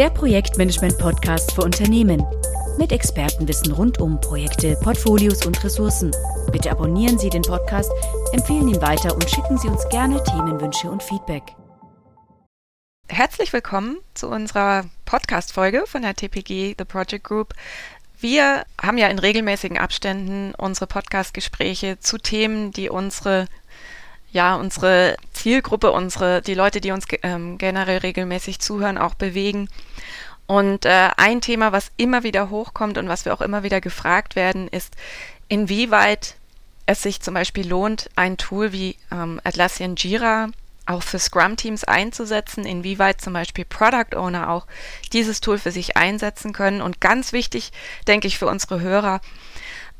der Projektmanagement-Podcast für Unternehmen. Mit Expertenwissen rund um Projekte, Portfolios und Ressourcen. Bitte abonnieren Sie den Podcast, empfehlen ihn weiter und schicken Sie uns gerne Themenwünsche und Feedback. Herzlich willkommen zu unserer Podcast-Folge von der TPG The Project Group. Wir haben ja in regelmäßigen Abständen unsere Podcast-Gespräche zu Themen, die unsere ja, unsere Zielgruppe, unsere, die Leute, die uns ähm, generell regelmäßig zuhören, auch bewegen. Und äh, ein Thema, was immer wieder hochkommt und was wir auch immer wieder gefragt werden, ist, inwieweit es sich zum Beispiel lohnt, ein Tool wie ähm, Atlassian Jira auch für Scrum-Teams einzusetzen, inwieweit zum Beispiel Product Owner auch dieses Tool für sich einsetzen können. Und ganz wichtig, denke ich, für unsere Hörer,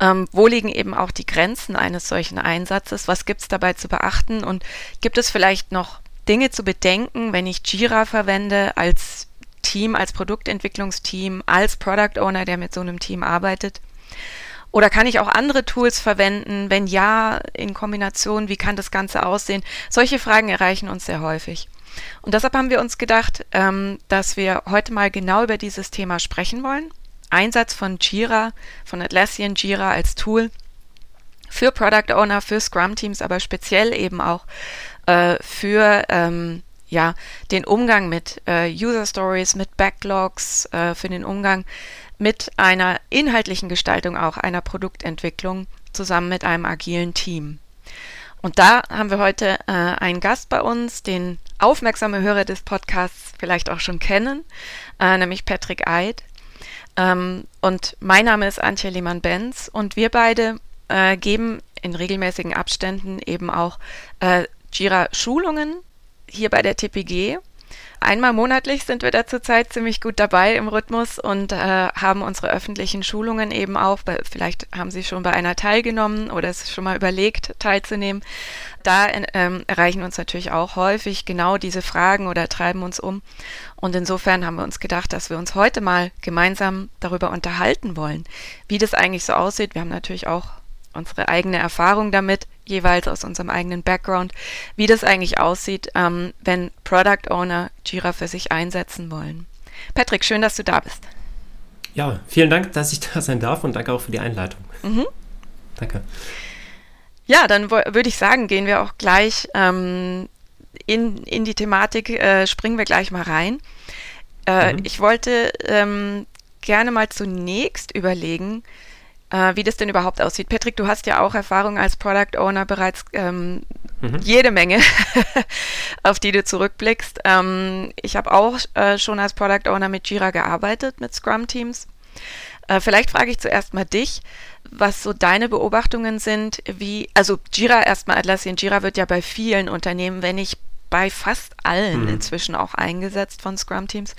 ähm, wo liegen eben auch die Grenzen eines solchen Einsatzes? Was gibt es dabei zu beachten? Und gibt es vielleicht noch Dinge zu bedenken, wenn ich Jira verwende als Team, als Produktentwicklungsteam, als Product Owner, der mit so einem Team arbeitet? Oder kann ich auch andere Tools verwenden? Wenn ja, in Kombination, wie kann das Ganze aussehen? Solche Fragen erreichen uns sehr häufig. Und deshalb haben wir uns gedacht, ähm, dass wir heute mal genau über dieses Thema sprechen wollen. Einsatz von Jira, von Atlassian Jira als Tool für Product Owner, für Scrum Teams, aber speziell eben auch äh, für ähm, ja, den Umgang mit äh, User Stories, mit Backlogs, äh, für den Umgang mit einer inhaltlichen Gestaltung auch einer Produktentwicklung zusammen mit einem agilen Team. Und da haben wir heute äh, einen Gast bei uns, den aufmerksame Hörer des Podcasts vielleicht auch schon kennen, äh, nämlich Patrick Eid. Ähm, und mein Name ist Antje Lehmann-Benz und wir beide äh, geben in regelmäßigen Abständen eben auch äh, Jira-Schulungen hier bei der TPG. Einmal monatlich sind wir da zurzeit ziemlich gut dabei im Rhythmus und äh, haben unsere öffentlichen Schulungen eben auch. Vielleicht haben Sie schon bei einer teilgenommen oder es schon mal überlegt, teilzunehmen. Da ähm, erreichen uns natürlich auch häufig genau diese Fragen oder treiben uns um. Und insofern haben wir uns gedacht, dass wir uns heute mal gemeinsam darüber unterhalten wollen, wie das eigentlich so aussieht. Wir haben natürlich auch unsere eigene Erfahrung damit, jeweils aus unserem eigenen Background, wie das eigentlich aussieht, ähm, wenn Product Owner Jira für sich einsetzen wollen. Patrick, schön, dass du da bist. Ja, vielen Dank, dass ich da sein darf und danke auch für die Einleitung. Mhm. Danke. Ja, dann würde ich sagen, gehen wir auch gleich ähm, in, in die Thematik, äh, springen wir gleich mal rein. Äh, mhm. Ich wollte ähm, gerne mal zunächst überlegen, äh, wie das denn überhaupt aussieht. Patrick, du hast ja auch Erfahrung als Product Owner bereits ähm, mhm. jede Menge, auf die du zurückblickst. Ähm, ich habe auch äh, schon als Product Owner mit Jira gearbeitet, mit Scrum-Teams. Äh, vielleicht frage ich zuerst mal dich, was so deine Beobachtungen sind, wie, also Jira erstmal, Atlassian Jira wird ja bei vielen Unternehmen, wenn nicht bei fast allen mhm. inzwischen auch eingesetzt von Scrum-Teams.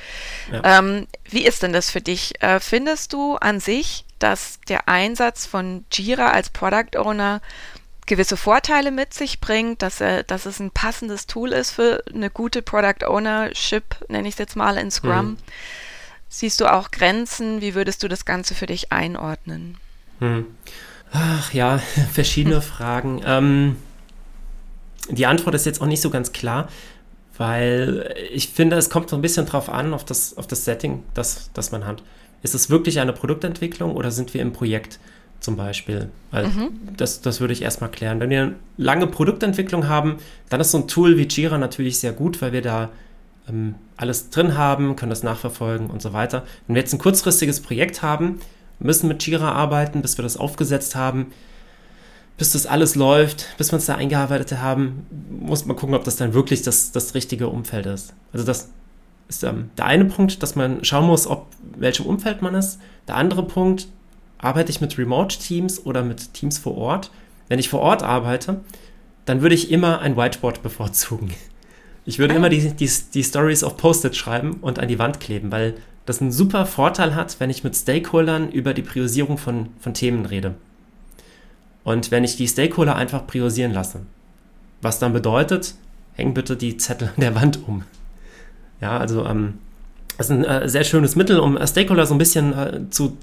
Ja. Ähm, wie ist denn das für dich? Äh, findest du an sich, dass der Einsatz von Jira als Product Owner gewisse Vorteile mit sich bringt, dass, er, dass es ein passendes Tool ist für eine gute Product Ownership, nenne ich es jetzt mal in Scrum. Mhm. Siehst du auch Grenzen? Wie würdest du das Ganze für dich einordnen? Hm. Ach ja, verschiedene hm. Fragen. Ähm, die Antwort ist jetzt auch nicht so ganz klar, weil ich finde, es kommt so ein bisschen drauf an, auf das, auf das Setting, das, das man hat. Ist es wirklich eine Produktentwicklung oder sind wir im Projekt zum Beispiel? Weil mhm. das, das würde ich erstmal klären. Wenn wir eine lange Produktentwicklung haben, dann ist so ein Tool wie Jira natürlich sehr gut, weil wir da ähm, alles drin haben, können das nachverfolgen und so weiter. Wenn wir jetzt ein kurzfristiges Projekt haben, müssen mit Jira arbeiten, bis wir das aufgesetzt haben, bis das alles läuft, bis wir uns da eingearbeitet haben, muss man gucken, ob das dann wirklich das, das richtige Umfeld ist. Also das ist ähm, der eine Punkt, dass man schauen muss, ob welchem Umfeld man ist. Der andere Punkt, arbeite ich mit Remote-Teams oder mit Teams vor Ort? Wenn ich vor Ort arbeite, dann würde ich immer ein Whiteboard bevorzugen. Ich würde ah. immer die, die, die Stories auf Post-it schreiben und an die Wand kleben, weil das einen super Vorteil hat, wenn ich mit Stakeholdern über die Priorisierung von, von Themen rede. Und wenn ich die Stakeholder einfach priorisieren lasse. Was dann bedeutet, häng bitte die Zettel an der Wand um. Ja, also ähm, das ist ein äh, sehr schönes Mittel, um äh, Stakeholder so ein bisschen äh, zu,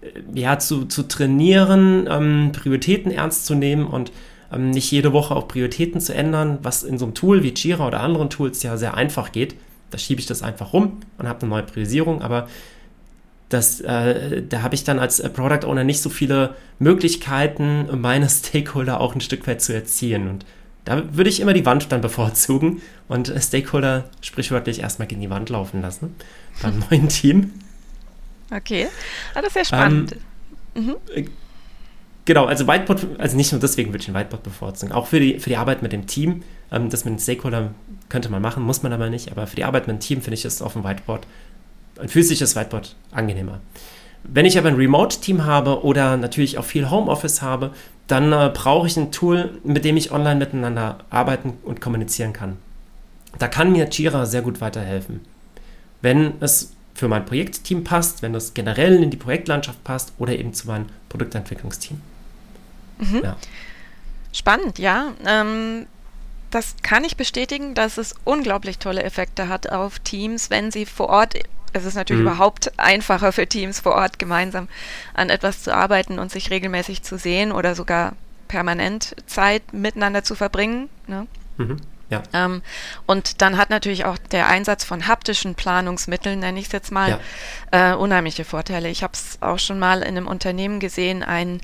äh, ja, zu, zu trainieren, ähm, Prioritäten ernst zu nehmen und ähm, nicht jede Woche auch Prioritäten zu ändern, was in so einem Tool wie Jira oder anderen Tools ja sehr einfach geht. Da schiebe ich das einfach rum und habe eine neue Priorisierung, aber das, äh, da habe ich dann als Product Owner nicht so viele Möglichkeiten, meine Stakeholder auch ein Stück weit zu erzielen. Und da würde ich immer die Wand dann bevorzugen und Stakeholder sprichwörtlich erstmal gegen die Wand laufen lassen beim neuen Team. Okay, ah, das ist ja spannend. Ähm, mhm. Äh, genau, also Whiteboard, also nicht nur deswegen würde ich ein Whiteboard bevorzugen, auch für die, für die Arbeit mit dem Team. Ähm, das mit den Stakeholdern könnte man machen, muss man aber nicht, aber für die Arbeit mit dem Team finde ich es auf dem Whiteboard ein physisches Whiteboard angenehmer. Wenn ich aber ein Remote-Team habe oder natürlich auch viel Homeoffice habe, dann äh, brauche ich ein Tool, mit dem ich online miteinander arbeiten und kommunizieren kann. Da kann mir Jira sehr gut weiterhelfen. Wenn es für mein Projektteam passt, wenn es generell in die Projektlandschaft passt oder eben zu meinem Produktentwicklungsteam. Mhm. Ja. Spannend, ja. Ähm, das kann ich bestätigen, dass es unglaublich tolle Effekte hat auf Teams, wenn sie vor Ort es ist natürlich mhm. überhaupt einfacher für Teams vor Ort gemeinsam an etwas zu arbeiten und sich regelmäßig zu sehen oder sogar permanent Zeit miteinander zu verbringen. Ne? Mhm. Ja. Ähm, und dann hat natürlich auch der Einsatz von haptischen Planungsmitteln, nenne ich es jetzt mal, ja. äh, unheimliche Vorteile. Ich habe es auch schon mal in einem Unternehmen gesehen, ein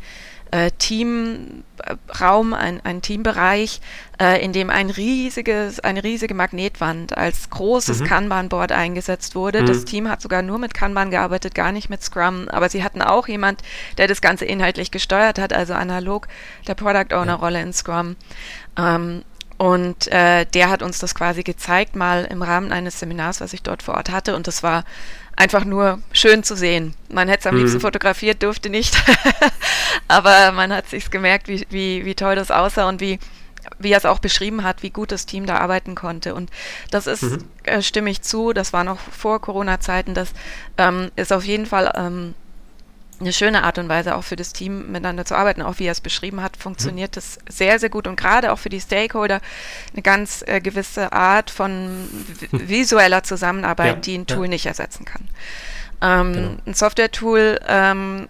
äh, Teamraum, ein, ein Teambereich, äh, in dem ein riesiges, eine riesige Magnetwand als großes mhm. Kanban-Board eingesetzt wurde. Mhm. Das Team hat sogar nur mit Kanban gearbeitet, gar nicht mit Scrum, aber sie hatten auch jemand, der das Ganze inhaltlich gesteuert hat, also analog der Product Owner-Rolle in Scrum. Ähm, und äh, der hat uns das quasi gezeigt, mal im Rahmen eines Seminars, was ich dort vor Ort hatte. Und das war einfach nur schön zu sehen. Man hätte es am mhm. liebsten fotografiert, durfte nicht. Aber man hat sich gemerkt, wie, wie, wie toll das aussah und wie, wie er es auch beschrieben hat, wie gut das Team da arbeiten konnte. Und das ist, mhm. äh, stimme ich zu, das war noch vor Corona-Zeiten, das ähm, ist auf jeden Fall ähm, eine schöne Art und Weise auch für das Team miteinander zu arbeiten. Auch wie er es beschrieben hat, funktioniert das sehr, sehr gut und gerade auch für die Stakeholder eine ganz äh, gewisse Art von visueller Zusammenarbeit, ja, die ein Tool ja. nicht ersetzen kann. Ähm, genau. Ein Software-Tool ähm,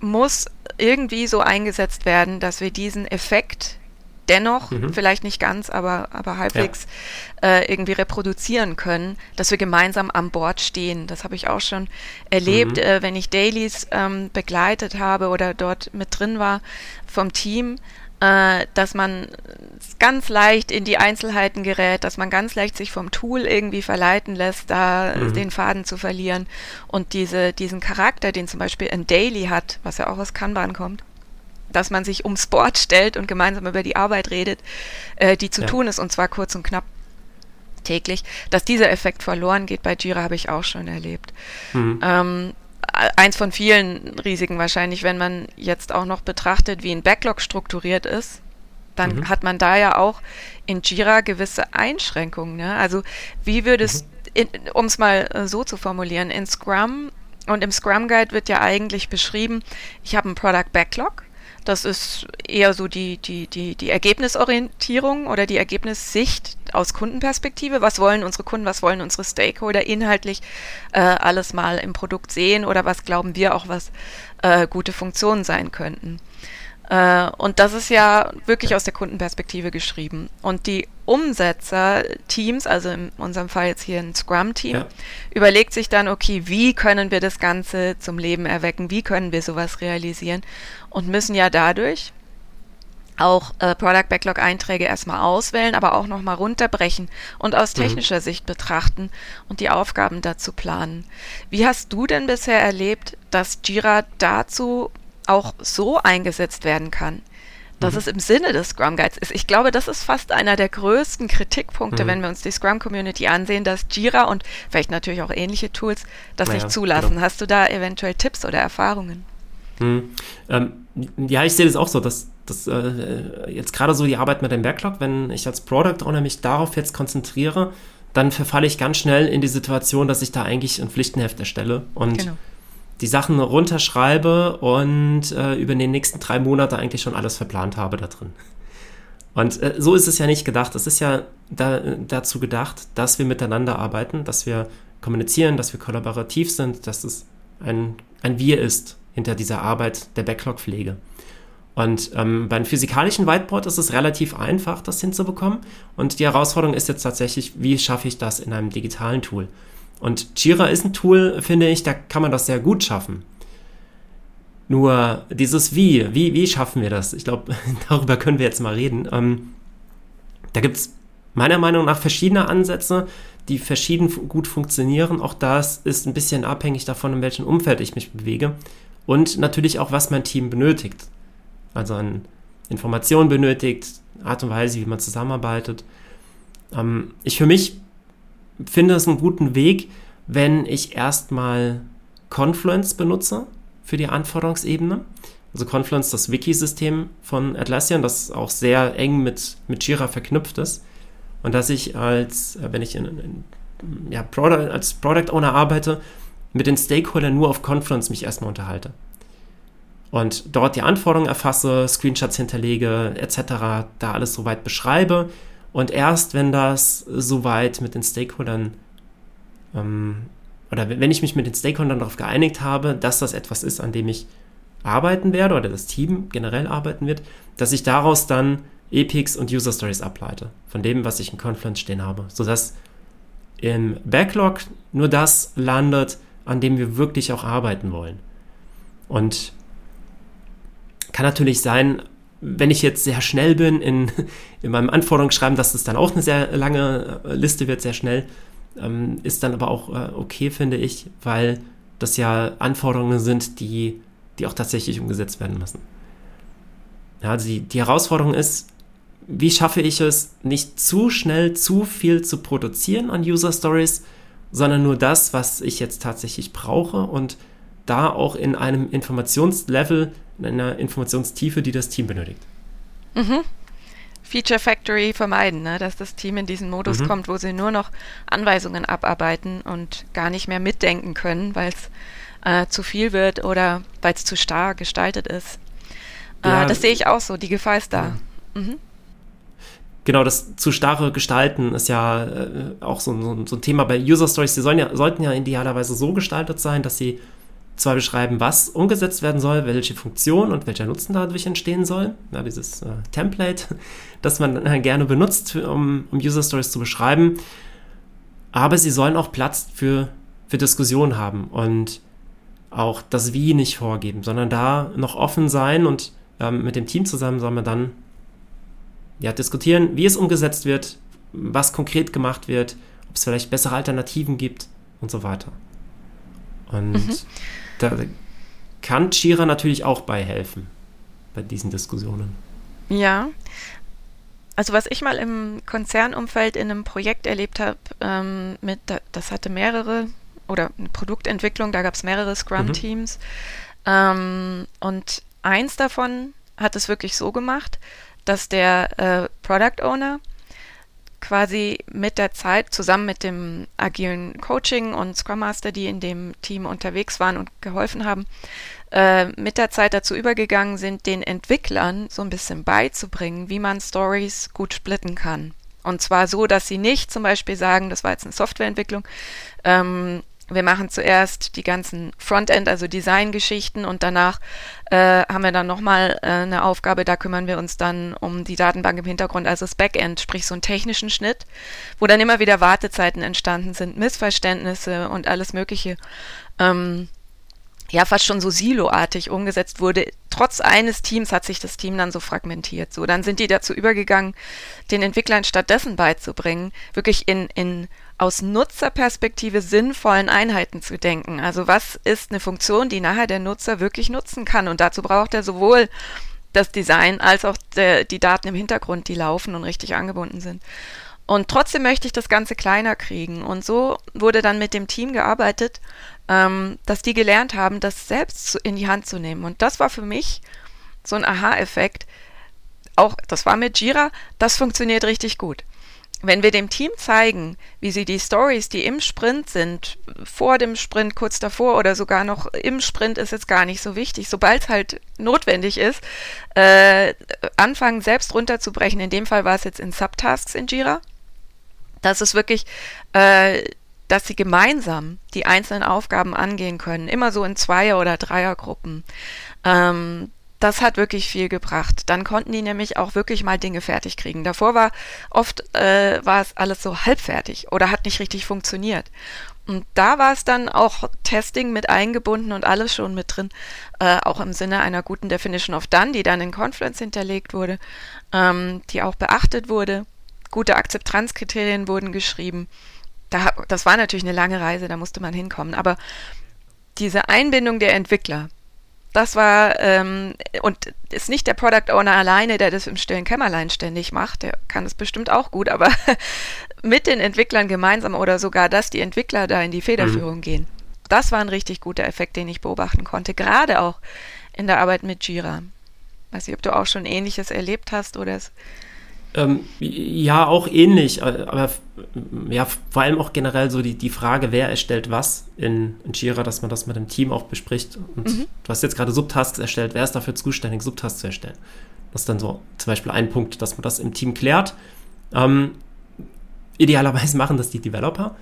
muss irgendwie so eingesetzt werden, dass wir diesen Effekt dennoch, mhm. vielleicht nicht ganz, aber, aber halbwegs ja. äh, irgendwie reproduzieren können, dass wir gemeinsam an Bord stehen. Das habe ich auch schon erlebt, mhm. äh, wenn ich Dailies ähm, begleitet habe oder dort mit drin war vom Team, äh, dass man ganz leicht in die Einzelheiten gerät, dass man ganz leicht sich vom Tool irgendwie verleiten lässt, da mhm. den Faden zu verlieren und diese, diesen Charakter, den zum Beispiel ein Daily hat, was ja auch aus Kanban kommt, dass man sich ums Board stellt und gemeinsam über die Arbeit redet, äh, die zu ja. tun ist, und zwar kurz und knapp täglich. Dass dieser Effekt verloren geht bei Jira, habe ich auch schon erlebt. Mhm. Ähm, eins von vielen Risiken wahrscheinlich, wenn man jetzt auch noch betrachtet, wie ein Backlog strukturiert ist, dann mhm. hat man da ja auch in Jira gewisse Einschränkungen. Ne? Also wie würdest, mhm. um es mal äh, so zu formulieren, in Scrum und im Scrum Guide wird ja eigentlich beschrieben, ich habe einen Product Backlog das ist eher so die, die, die, die Ergebnisorientierung oder die Ergebnissicht aus Kundenperspektive. Was wollen unsere Kunden, was wollen unsere Stakeholder inhaltlich äh, alles mal im Produkt sehen oder was glauben wir auch, was äh, gute Funktionen sein könnten. Äh, und das ist ja wirklich aus der Kundenperspektive geschrieben. Und die Umsetzer-Teams, also in unserem Fall jetzt hier ein Scrum-Team, ja. überlegt sich dann, okay, wie können wir das Ganze zum Leben erwecken? Wie können wir sowas realisieren? Und müssen ja dadurch auch äh, Product Backlog Einträge erstmal auswählen, aber auch nochmal runterbrechen und aus mhm. technischer mhm. Sicht betrachten und die Aufgaben dazu planen. Wie hast du denn bisher erlebt, dass Jira dazu auch so eingesetzt werden kann, dass mhm. es im Sinne des Scrum Guides ist. Ich glaube, das ist fast einer der größten Kritikpunkte, mhm. wenn wir uns die Scrum Community ansehen, dass Jira und vielleicht natürlich auch ähnliche Tools das naja, nicht zulassen. Genau. Hast du da eventuell Tipps oder Erfahrungen? Mhm. Ähm, ja, ich sehe das auch so, dass, dass äh, jetzt gerade so die Arbeit mit dem Backlog, wenn ich als Product Owner mich darauf jetzt konzentriere, dann verfalle ich ganz schnell in die Situation, dass ich da eigentlich ein Pflichtenheft erstelle und genau die Sachen runterschreibe und äh, über die nächsten drei Monate eigentlich schon alles verplant habe da drin. Und äh, so ist es ja nicht gedacht. Es ist ja da, dazu gedacht, dass wir miteinander arbeiten, dass wir kommunizieren, dass wir kollaborativ sind, dass es ein, ein Wir ist hinter dieser Arbeit der Backlog-Pflege. Und ähm, beim physikalischen Whiteboard ist es relativ einfach, das hinzubekommen. Und die Herausforderung ist jetzt tatsächlich, wie schaffe ich das in einem digitalen Tool? Und Jira ist ein Tool, finde ich, da kann man das sehr gut schaffen. Nur dieses Wie, wie, wie schaffen wir das? Ich glaube, darüber können wir jetzt mal reden. Ähm, da gibt es meiner Meinung nach verschiedene Ansätze, die verschieden gut funktionieren. Auch das ist ein bisschen abhängig davon, in welchem Umfeld ich mich bewege. Und natürlich auch, was mein Team benötigt. Also an Informationen benötigt, Art und Weise, wie man zusammenarbeitet. Ähm, ich für mich finde es einen guten Weg, wenn ich erstmal Confluence benutze für die Anforderungsebene. Also Confluence, das Wiki-System von Atlassian, das auch sehr eng mit, mit Jira verknüpft ist. Und dass ich als, äh, wenn ich in, in, ja, Product, als Product Owner arbeite, mit den Stakeholdern nur auf Confluence mich erstmal unterhalte. Und dort die Anforderungen erfasse, Screenshots hinterlege, etc., da alles soweit beschreibe. Und erst wenn das soweit mit den Stakeholdern ähm, oder wenn ich mich mit den Stakeholdern darauf geeinigt habe, dass das etwas ist, an dem ich arbeiten werde oder das Team generell arbeiten wird, dass ich daraus dann Epics und User Stories ableite, von dem, was ich in Confluence stehen habe, sodass im Backlog nur das landet, an dem wir wirklich auch arbeiten wollen. Und kann natürlich sein, wenn ich jetzt sehr schnell bin in, in meinem Anforderungsschreiben, dass es dann auch eine sehr lange Liste wird, sehr schnell, ähm, ist dann aber auch äh, okay, finde ich, weil das ja Anforderungen sind, die, die auch tatsächlich umgesetzt werden müssen. Ja, also die, die Herausforderung ist, wie schaffe ich es, nicht zu schnell zu viel zu produzieren an User Stories, sondern nur das, was ich jetzt tatsächlich brauche und da auch in einem Informationslevel, in einer Informationstiefe, die das Team benötigt. Mhm. Feature Factory vermeiden, ne? dass das Team in diesen Modus mhm. kommt, wo sie nur noch Anweisungen abarbeiten und gar nicht mehr mitdenken können, weil es äh, zu viel wird oder weil es zu starr gestaltet ist. Äh, ja, das sehe ich auch so, die Gefahr ist da. Ja. Mhm genau, das zu starre Gestalten ist ja äh, auch so, so, so, ein Thema bei User Stories. Die sollen ja, sollten ja idealerweise so gestaltet sein, dass sie zwar beschreiben, was umgesetzt werden soll, welche Funktion und welcher Nutzen dadurch entstehen soll. Ja, dieses äh, Template, das man äh, gerne benutzt, um, um User Stories zu beschreiben. Aber sie sollen auch Platz für, für Diskussionen haben und auch das Wie nicht vorgeben, sondern da noch offen sein und ähm, mit dem Team zusammen soll man dann ja, diskutieren, wie es umgesetzt wird, was konkret gemacht wird, ob es vielleicht bessere Alternativen gibt und so weiter. Und mhm. Da kann Jira natürlich auch bei helfen, bei diesen Diskussionen. Ja. Also was ich mal im Konzernumfeld in einem Projekt erlebt habe, ähm, mit, das hatte mehrere, oder eine Produktentwicklung, da gab es mehrere Scrum-Teams. Mhm. Ähm, und eins davon hat es wirklich so gemacht, dass der äh, Product Owner quasi mit der Zeit zusammen mit dem agilen Coaching und Scrum Master, die in dem Team unterwegs waren und geholfen haben, äh, mit der Zeit dazu übergegangen sind, den Entwicklern so ein bisschen beizubringen, wie man Stories gut splitten kann. Und zwar so, dass sie nicht zum Beispiel sagen, das war jetzt eine Softwareentwicklung, ähm, wir machen zuerst die ganzen Frontend, also Design-Geschichten und danach äh, haben wir dann nochmal äh, eine Aufgabe, da kümmern wir uns dann um die Datenbank im Hintergrund, also das Backend, sprich so einen technischen Schnitt, wo dann immer wieder Wartezeiten entstanden sind, Missverständnisse und alles Mögliche. Ähm, ja fast schon so siloartig umgesetzt wurde. Trotz eines Teams hat sich das Team dann so fragmentiert. So, dann sind die dazu übergegangen, den Entwicklern stattdessen beizubringen, wirklich in, in aus Nutzerperspektive sinnvollen Einheiten zu denken. Also was ist eine Funktion, die nachher der Nutzer wirklich nutzen kann? Und dazu braucht er sowohl das Design als auch der, die Daten im Hintergrund, die laufen und richtig angebunden sind. Und trotzdem möchte ich das Ganze kleiner kriegen. Und so wurde dann mit dem Team gearbeitet, ähm, dass die gelernt haben, das selbst in die Hand zu nehmen. Und das war für mich so ein Aha-Effekt. Auch das war mit Jira, das funktioniert richtig gut. Wenn wir dem Team zeigen, wie sie die Stories, die im Sprint sind, vor dem Sprint, kurz davor oder sogar noch im Sprint, ist jetzt gar nicht so wichtig. Sobald es halt notwendig ist, äh, anfangen selbst runterzubrechen. In dem Fall war es jetzt in Subtasks in Jira. Das ist wirklich äh, dass sie gemeinsam die einzelnen Aufgaben angehen können, immer so in Zweier- oder Dreiergruppen. Ähm, das hat wirklich viel gebracht. Dann konnten die nämlich auch wirklich mal Dinge fertig kriegen. Davor war oft äh, war es alles so halbfertig oder hat nicht richtig funktioniert. Und da war es dann auch Testing mit eingebunden und alles schon mit drin, äh, auch im Sinne einer guten Definition of Done, die dann in Confluence hinterlegt wurde, ähm, die auch beachtet wurde. Gute Akzeptanzkriterien wurden geschrieben. Da, das war natürlich eine lange Reise, da musste man hinkommen. Aber diese Einbindung der Entwickler, das war, ähm, und ist nicht der Product Owner alleine, der das im stillen Kämmerlein ständig macht, der kann es bestimmt auch gut, aber mit den Entwicklern gemeinsam oder sogar, dass die Entwickler da in die Federführung mhm. gehen. Das war ein richtig guter Effekt, den ich beobachten konnte, gerade auch in der Arbeit mit Jira. Weiß nicht, ob du auch schon Ähnliches erlebt hast oder es ähm, ja, auch ähnlich, äh, aber ja, vor allem auch generell so die, die Frage, wer erstellt was in, in Jira, dass man das mit dem Team auch bespricht. Und mhm. du hast jetzt gerade Subtasks erstellt, wer ist dafür zuständig, Subtasks zu erstellen? Das ist dann so zum Beispiel ein Punkt, dass man das im Team klärt. Ähm, idealerweise machen das die Developer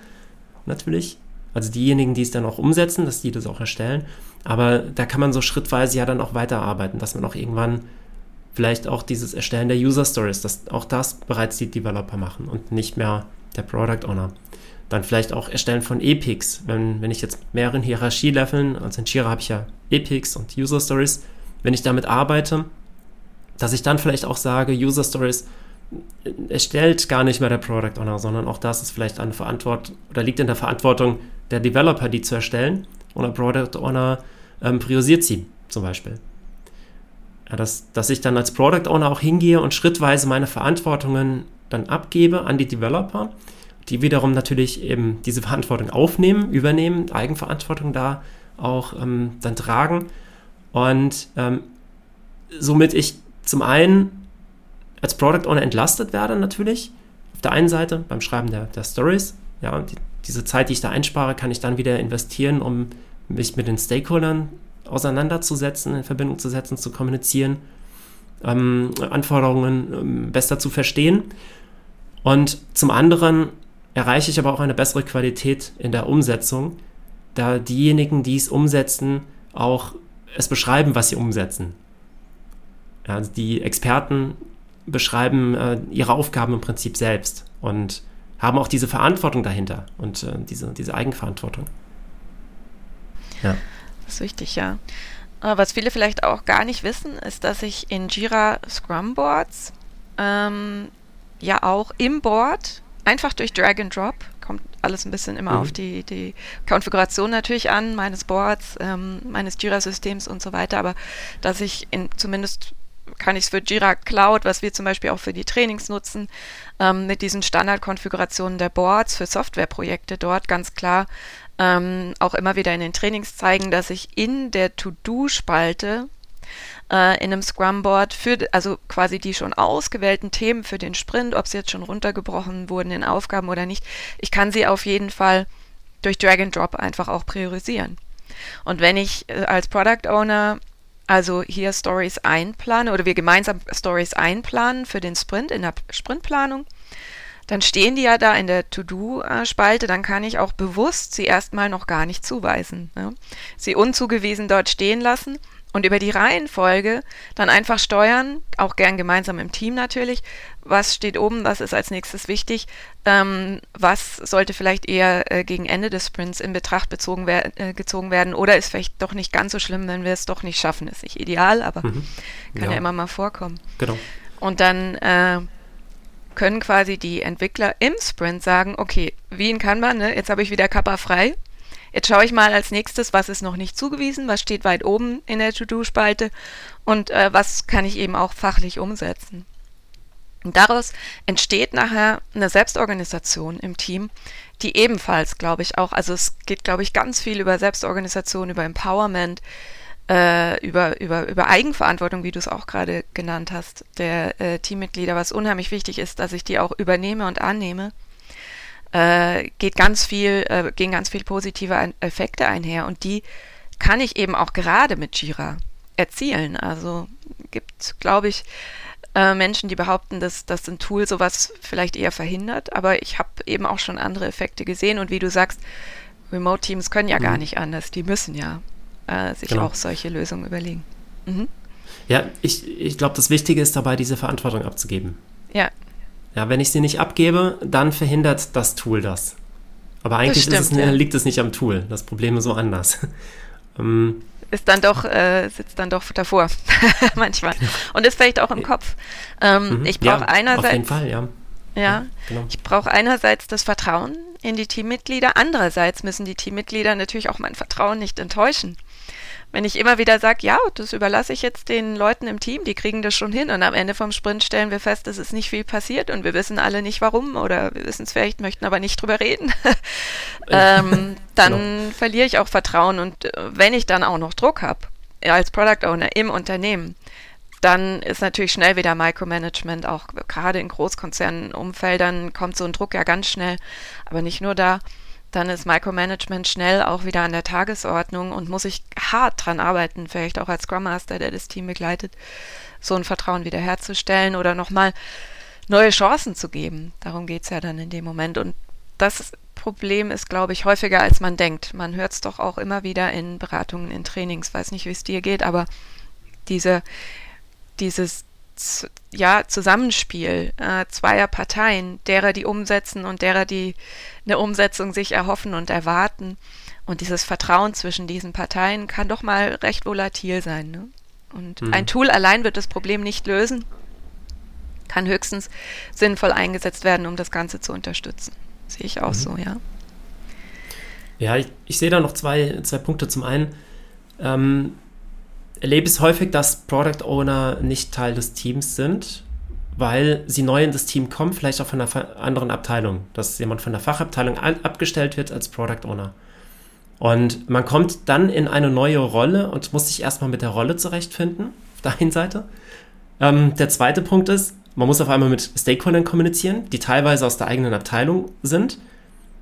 natürlich. Also diejenigen, die es dann auch umsetzen, dass die das auch erstellen. Aber da kann man so schrittweise ja dann auch weiterarbeiten, dass man auch irgendwann vielleicht auch dieses Erstellen der User Stories, dass auch das bereits die Developer machen und nicht mehr der Product Owner. Dann vielleicht auch Erstellen von Epics. Wenn, wenn ich jetzt mit mehreren Hierarchieleveln, also in Jira habe ich ja Epics und User Stories, wenn ich damit arbeite, dass ich dann vielleicht auch sage, User Stories erstellt gar nicht mehr der Product Owner, sondern auch das ist vielleicht eine Verantwortung oder liegt in der Verantwortung der Developer, die zu erstellen. Und der Product Owner ähm, priorisiert sie zum Beispiel. Ja, dass, dass ich dann als Product Owner auch hingehe und schrittweise meine Verantwortungen dann abgebe an die Developer, die wiederum natürlich eben diese Verantwortung aufnehmen, übernehmen, Eigenverantwortung da auch ähm, dann tragen. Und ähm, somit ich zum einen als Product Owner entlastet werde natürlich, auf der einen Seite beim Schreiben der, der Stories, ja, die, diese Zeit, die ich da einspare, kann ich dann wieder investieren, um mich mit den Stakeholdern auseinanderzusetzen, in Verbindung zu setzen, zu kommunizieren, ähm, Anforderungen ähm, besser zu verstehen. Und zum anderen erreiche ich aber auch eine bessere Qualität in der Umsetzung, da diejenigen, die es umsetzen, auch es beschreiben, was sie umsetzen. Ja, also die Experten beschreiben äh, ihre Aufgaben im Prinzip selbst und haben auch diese Verantwortung dahinter und äh, diese, diese Eigenverantwortung. Ja. Das ist wichtig, ja. Äh, was viele vielleicht auch gar nicht wissen, ist, dass ich in Jira Scrum Boards ähm, ja auch im Board einfach durch Drag and Drop kommt alles ein bisschen immer mhm. auf die, die Konfiguration natürlich an, meines Boards, ähm, meines Jira-Systems und so weiter, aber dass ich in, zumindest kann ich es für Jira Cloud, was wir zum Beispiel auch für die Trainings nutzen, ähm, mit diesen Standardkonfigurationen der Boards für Softwareprojekte dort ganz klar ähm, auch immer wieder in den Trainings zeigen, dass ich in der To-Do-Spalte äh, in einem Scrum-Board für, also quasi die schon ausgewählten Themen für den Sprint, ob sie jetzt schon runtergebrochen wurden in Aufgaben oder nicht, ich kann sie auf jeden Fall durch Drag and Drop einfach auch priorisieren. Und wenn ich äh, als Product Owner also hier Stories einplane oder wir gemeinsam Stories einplanen für den Sprint in der Sprintplanung, dann stehen die ja da in der To-Do-Spalte, dann kann ich auch bewusst sie erstmal noch gar nicht zuweisen. Ne? Sie unzugewiesen dort stehen lassen und über die Reihenfolge dann einfach steuern, auch gern gemeinsam im Team natürlich, was steht oben, was ist als nächstes wichtig, ähm, was sollte vielleicht eher äh, gegen Ende des Sprints in Betracht bezogen wer äh, gezogen werden oder ist vielleicht doch nicht ganz so schlimm, wenn wir es doch nicht schaffen. Ist nicht ideal, aber mhm. kann ja. ja. immer mal vorkommen. Genau. Und dann äh, können quasi die Entwickler im Sprint sagen, okay, wie in Kanban, ne, jetzt habe ich wieder Kappa frei. Jetzt schaue ich mal als nächstes, was ist noch nicht zugewiesen, was steht weit oben in der To-Do-Spalte und äh, was kann ich eben auch fachlich umsetzen. Und daraus entsteht nachher eine Selbstorganisation im Team, die ebenfalls, glaube ich, auch, also es geht, glaube ich, ganz viel über Selbstorganisation, über Empowerment, äh, über, über, über Eigenverantwortung, wie du es auch gerade genannt hast, der äh, Teammitglieder, was unheimlich wichtig ist, dass ich die auch übernehme und annehme, äh, geht ganz viel, äh, gehen ganz viel positive Effekte einher und die kann ich eben auch gerade mit Jira erzielen. Also gibt, glaube ich, äh, Menschen, die behaupten, dass, dass ein Tool sowas vielleicht eher verhindert, aber ich habe eben auch schon andere Effekte gesehen und wie du sagst, Remote Teams können ja mhm. gar nicht anders, die müssen ja äh, sich genau. auch solche Lösungen überlegen. Mhm. Ja, ich, ich glaube, das Wichtige ist dabei, diese Verantwortung abzugeben. Ja. Ja, wenn ich sie nicht abgebe, dann verhindert das Tool das. Aber eigentlich stimmt, es, ja. liegt es nicht am Tool. Das Problem ist so anders. ähm, ist dann doch, äh, sitzt dann doch davor, manchmal. Genau. Und ist vielleicht auch im Kopf. Ähm, mhm. Ich brauche ja, einerseits. Auf jeden Fall, ja. Ja, ja genau. ich brauche einerseits das Vertrauen in die Teammitglieder. Andererseits müssen die Teammitglieder natürlich auch mein Vertrauen nicht enttäuschen. Wenn ich immer wieder sage, ja, das überlasse ich jetzt den Leuten im Team, die kriegen das schon hin und am Ende vom Sprint stellen wir fest, es ist nicht viel passiert und wir wissen alle nicht warum oder wir wissen es vielleicht, möchten aber nicht drüber reden, ähm, dann genau. verliere ich auch Vertrauen und äh, wenn ich dann auch noch Druck habe, als Product Owner im Unternehmen, dann ist natürlich schnell wieder Micromanagement, auch gerade in Großkonzernenumfeldern kommt so ein Druck ja ganz schnell, aber nicht nur da. Dann ist Micromanagement schnell auch wieder an der Tagesordnung und muss ich hart dran arbeiten, vielleicht auch als Scrum Master, der das Team begleitet, so ein Vertrauen wiederherzustellen oder nochmal neue Chancen zu geben. Darum geht es ja dann in dem Moment. Und das Problem ist, glaube ich, häufiger als man denkt. Man hört es doch auch immer wieder in Beratungen, in Trainings, weiß nicht, wie es dir geht, aber diese dieses ja, Zusammenspiel äh, zweier Parteien, derer, die umsetzen und derer, die eine Umsetzung sich erhoffen und erwarten. Und dieses Vertrauen zwischen diesen Parteien kann doch mal recht volatil sein. Ne? Und mhm. ein Tool allein wird das Problem nicht lösen, kann höchstens sinnvoll eingesetzt werden, um das Ganze zu unterstützen. Sehe ich auch mhm. so, ja. Ja, ich, ich sehe da noch zwei, zwei Punkte. Zum einen, ähm, erlebe es häufig, dass Product Owner nicht Teil des Teams sind, weil sie neu in das Team kommen, vielleicht auch von einer anderen Abteilung, dass jemand von der Fachabteilung abgestellt wird als Product Owner. Und man kommt dann in eine neue Rolle und muss sich erstmal mit der Rolle zurechtfinden, auf der einen Seite. Ähm, der zweite Punkt ist, man muss auf einmal mit Stakeholdern kommunizieren, die teilweise aus der eigenen Abteilung sind.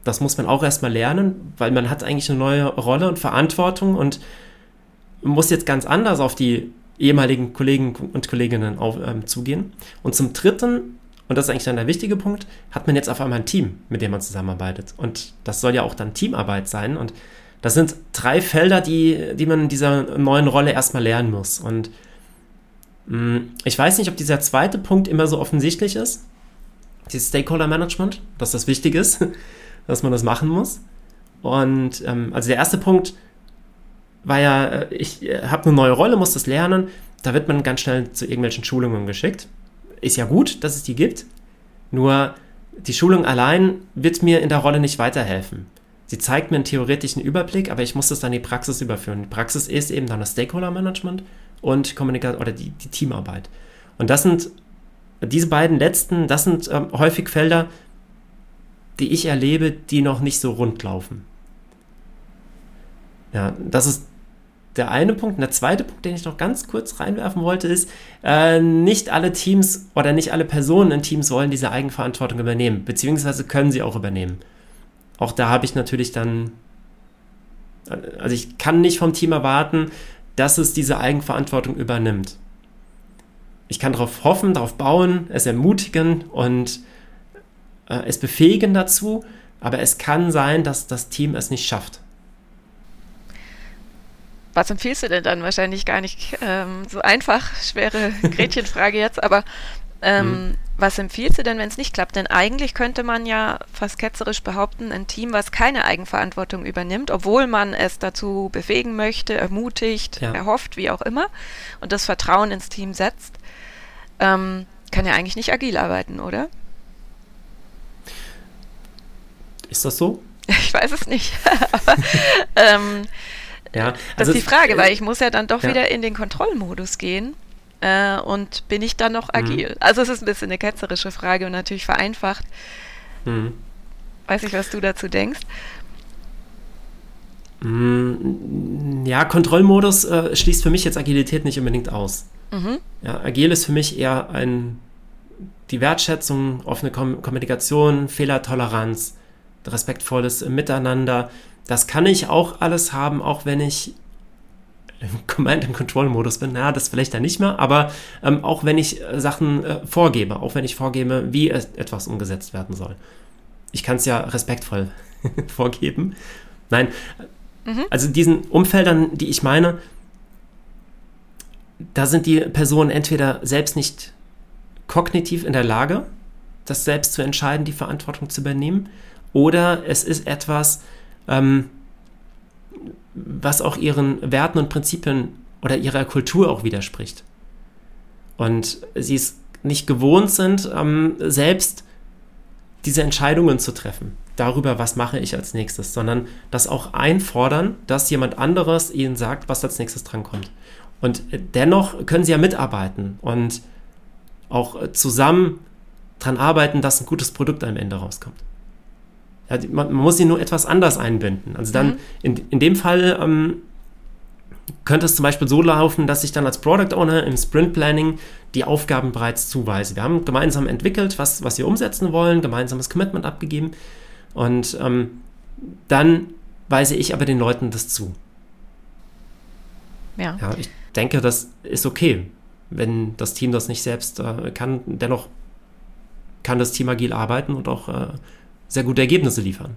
Das muss man auch erstmal lernen, weil man hat eigentlich eine neue Rolle und Verantwortung und muss jetzt ganz anders auf die ehemaligen Kollegen und Kolleginnen auf, ähm, zugehen. Und zum Dritten, und das ist eigentlich dann der wichtige Punkt, hat man jetzt auf einmal ein Team, mit dem man zusammenarbeitet. Und das soll ja auch dann Teamarbeit sein. Und das sind drei Felder, die, die man in dieser neuen Rolle erstmal lernen muss. Und mh, mm, ich weiß nicht, ob dieser zweite Punkt immer so offensichtlich ist. Dieses Stakeholder Management, dass das wichtig ist, dass man das machen muss. Und ähm, also der erste Punkt, war ja, äh, ich äh, habe eine neue Rolle, muss das lernen. Da wird man ganz schnell zu irgendwelchen Schulungen geschickt. Ist ja gut, dass es die gibt. Nur die Schulung allein wird mir in der Rolle nicht weiterhelfen. Sie zeigt mir einen theoretischen Überblick, aber ich muss das dann in die Praxis überführen. Die Praxis ist eben dann das Stakeholder-Management und Kommunikation oder die, die, Teamarbeit. Und das sind diese beiden letzten, das sind ähm, häufig Felder, die ich erlebe, die noch nicht so rund laufen. Ja, das ist der eine Punkt. Und der zweite Punkt, den ich noch ganz kurz reinwerfen wollte, ist, äh, nicht alle Teams oder nicht alle Personen in Teams wollen diese Eigenverantwortung übernehmen, beziehungsweise können sie auch übernehmen. Auch da habe ich natürlich dann, also ich kann nicht vom Team erwarten, dass es diese Eigenverantwortung übernimmt. Ich kann darauf hoffen, darauf bauen, es ermutigen und äh, es befähigen dazu, aber es kann sein, dass das Team es nicht schafft. Was empfiehlst du denn dann? Wahrscheinlich gar nicht ähm, so einfach, schwere Gretchenfrage jetzt, aber ähm, mhm. was empfiehlst du denn, wenn es nicht klappt? Denn eigentlich könnte man ja fast ketzerisch behaupten, ein Team, was keine Eigenverantwortung übernimmt, obwohl man es dazu bewegen möchte, ermutigt, ja. erhofft, wie auch immer, und das Vertrauen ins Team setzt, ähm, kann ja eigentlich nicht agil arbeiten, oder? Ist das so? Ich weiß es nicht. aber, ähm, ja, also das ist die Frage, weil ich muss ja dann doch ja. wieder in den Kontrollmodus gehen. Äh, und bin ich dann noch mhm. agil? Mhm. Also es ist ein bisschen eine ketzerische Frage und natürlich vereinfacht. Mhm. Weiß ich, was du dazu denkst. Mm, ja, Kontrollmodus äh, schließt für mich jetzt Agilität nicht unbedingt aus. Mhm. Ja, agil ist für mich eher ein, die Wertschätzung, offene Kom Kommunikation, Fehlertoleranz, respektvolles Miteinander, das kann ich auch alles haben, auch wenn ich im Command-and-Control-Modus bin. Na, das vielleicht dann nicht mehr, aber ähm, auch wenn ich äh, Sachen äh, vorgebe, auch wenn ich vorgebe, wie etwas umgesetzt werden soll. Ich kann es ja respektvoll vorgeben. Nein, mhm. also diesen Umfeldern, die ich meine, da sind die Personen entweder selbst nicht kognitiv in der Lage, das selbst zu entscheiden, die Verantwortung zu übernehmen, oder es ist etwas, ähm, was auch ihren Werten und Prinzipien oder ihrer Kultur auch widerspricht. Und sie es nicht gewohnt sind, ähm, selbst diese Entscheidungen zu treffen darüber, was mache ich als nächstes, sondern das auch einfordern, dass jemand anderes ihnen sagt, was als nächstes drankommt. Und dennoch können sie ja mitarbeiten und auch zusammen daran arbeiten, dass ein gutes Produkt am Ende rauskommt. Ja, man, man, muss sie nur etwas anders einbinden. Also dann mhm. in, in dem Fall ähm, könnte es zum Beispiel so laufen, dass ich dann als Product Owner im Sprint Planning die Aufgaben bereits zuweise. Wir haben gemeinsam entwickelt, was, was wir umsetzen wollen, gemeinsames Commitment abgegeben und ähm, dann weise ich aber den Leuten das zu. Ja. ja. Ich denke, das ist okay, wenn das Team das nicht selbst äh, kann. Dennoch kann das Team agil arbeiten und auch äh, sehr gute Ergebnisse liefern.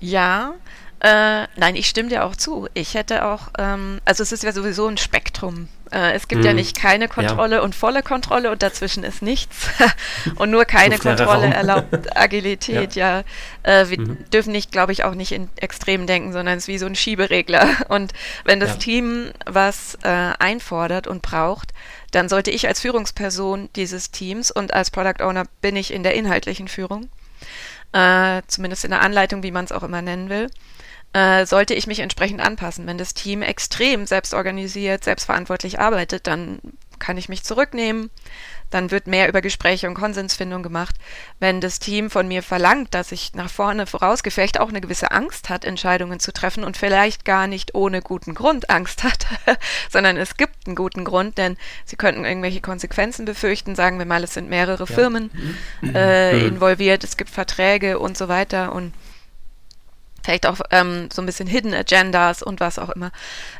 Ja, äh, nein, ich stimme dir auch zu. Ich hätte auch, ähm, also es ist ja sowieso ein Spektrum. Äh, es gibt hm. ja nicht keine Kontrolle ja. und volle Kontrolle und dazwischen ist nichts. und nur keine Kontrolle erlaubt Agilität, ja. ja. Äh, wir mhm. dürfen nicht, glaube ich, auch nicht in Extremen denken, sondern es ist wie so ein Schieberegler. Und wenn das ja. Team was äh, einfordert und braucht, dann sollte ich als Führungsperson dieses Teams und als Product Owner bin ich in der inhaltlichen Führung, äh, zumindest in der Anleitung, wie man es auch immer nennen will, äh, sollte ich mich entsprechend anpassen. Wenn das Team extrem selbstorganisiert, selbstverantwortlich arbeitet, dann kann ich mich zurücknehmen. Dann wird mehr über Gespräche und Konsensfindung gemacht. Wenn das Team von mir verlangt, dass ich nach vorne vorausgefecht auch eine gewisse Angst hat, Entscheidungen zu treffen und vielleicht gar nicht ohne guten Grund Angst hat, sondern es gibt einen guten Grund, denn sie könnten irgendwelche Konsequenzen befürchten. Sagen wir mal, es sind mehrere ja. Firmen äh, mhm. involviert, es gibt Verträge und so weiter und vielleicht auch ähm, so ein bisschen Hidden Agendas und was auch immer.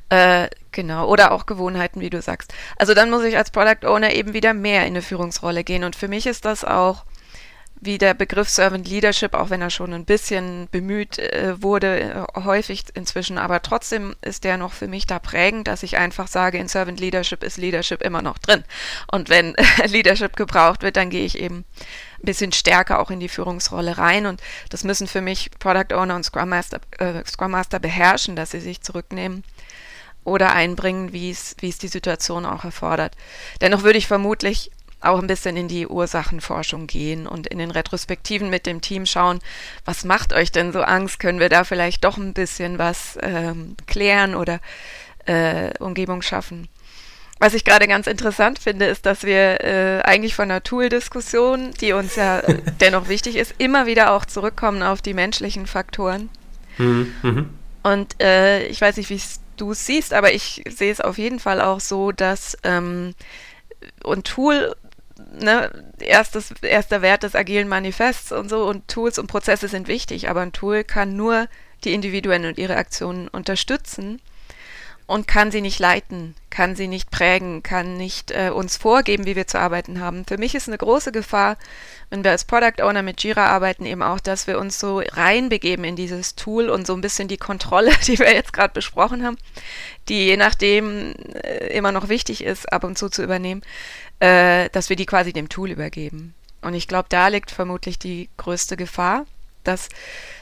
Äh, genau, oder auch Gewohnheiten, wie du sagst. Also dann muss ich als Product Owner eben wieder mehr in eine Führungsrolle gehen. Und für mich ist das auch wie der Begriff Servant Leadership, auch wenn er schon ein bisschen bemüht äh, wurde, äh, häufig inzwischen, aber trotzdem ist der noch für mich da prägend, dass ich einfach sage, in Servant Leadership ist Leadership immer noch drin. Und wenn Leadership gebraucht wird, dann gehe ich eben bisschen stärker auch in die Führungsrolle rein. Und das müssen für mich Product Owner und Scrum Master, äh, Scrum Master beherrschen, dass sie sich zurücknehmen oder einbringen, wie es, die Situation auch erfordert. Dennoch würde ich vermutlich auch ein bisschen in die Ursachenforschung gehen und in den Retrospektiven mit dem Team schauen, was macht euch denn so Angst? Können wir da vielleicht doch ein bisschen was ähm, klären oder äh, Umgebung schaffen? Was ich gerade ganz interessant finde, ist, dass wir äh, eigentlich von einer Tool-Diskussion, die uns ja dennoch wichtig ist, immer wieder auch zurückkommen auf die menschlichen Faktoren. Mhm. mhm. Und äh, ich weiß nicht, wie du es siehst, aber ich sehe es auf jeden Fall auch so, dass ähm, und Tool Ne, erstes, erster Wert des agilen Manifests und so und Tools und Prozesse sind wichtig, aber ein Tool kann nur die Individuen und ihre Aktionen unterstützen und kann sie nicht leiten, kann sie nicht prägen, kann nicht äh, uns vorgeben, wie wir zu arbeiten haben. Für mich ist eine große Gefahr, wenn wir als Product Owner mit Jira arbeiten, eben auch, dass wir uns so reinbegeben in dieses Tool und so ein bisschen die Kontrolle, die wir jetzt gerade besprochen haben, die je nachdem äh, immer noch wichtig ist, ab und zu zu übernehmen, äh, dass wir die quasi dem Tool übergeben. Und ich glaube, da liegt vermutlich die größte Gefahr, dass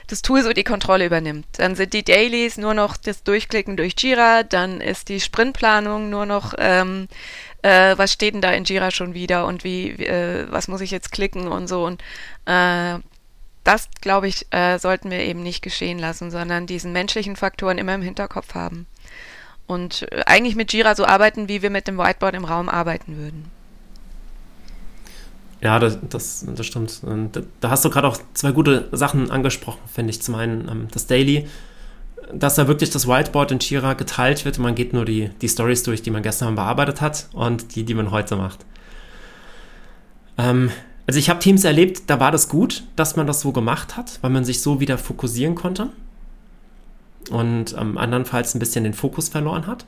das Tool so die Kontrolle übernimmt. Dann sind die Dailies nur noch das Durchklicken durch Jira, dann ist die Sprintplanung nur noch, ähm, äh, was steht denn da in Jira schon wieder und wie, äh, was muss ich jetzt klicken und so. Und äh, das, glaube ich, äh, sollten wir eben nicht geschehen lassen, sondern diesen menschlichen Faktoren immer im Hinterkopf haben. Und äh, eigentlich mit Jira so arbeiten, wie wir mit dem Whiteboard im Raum arbeiten würden. Ja, das, das, das stimmt. Und da hast du gerade auch zwei gute Sachen angesprochen, finde ich. Zum einen ähm, das Daily, dass da wirklich das Whiteboard in Jira geteilt wird und man geht nur die, die Stories durch, die man gestern bearbeitet hat und die, die man heute macht. Ähm, also ich habe Teams erlebt, da war das gut, dass man das so gemacht hat, weil man sich so wieder fokussieren konnte und ähm, andernfalls ein bisschen den Fokus verloren hat.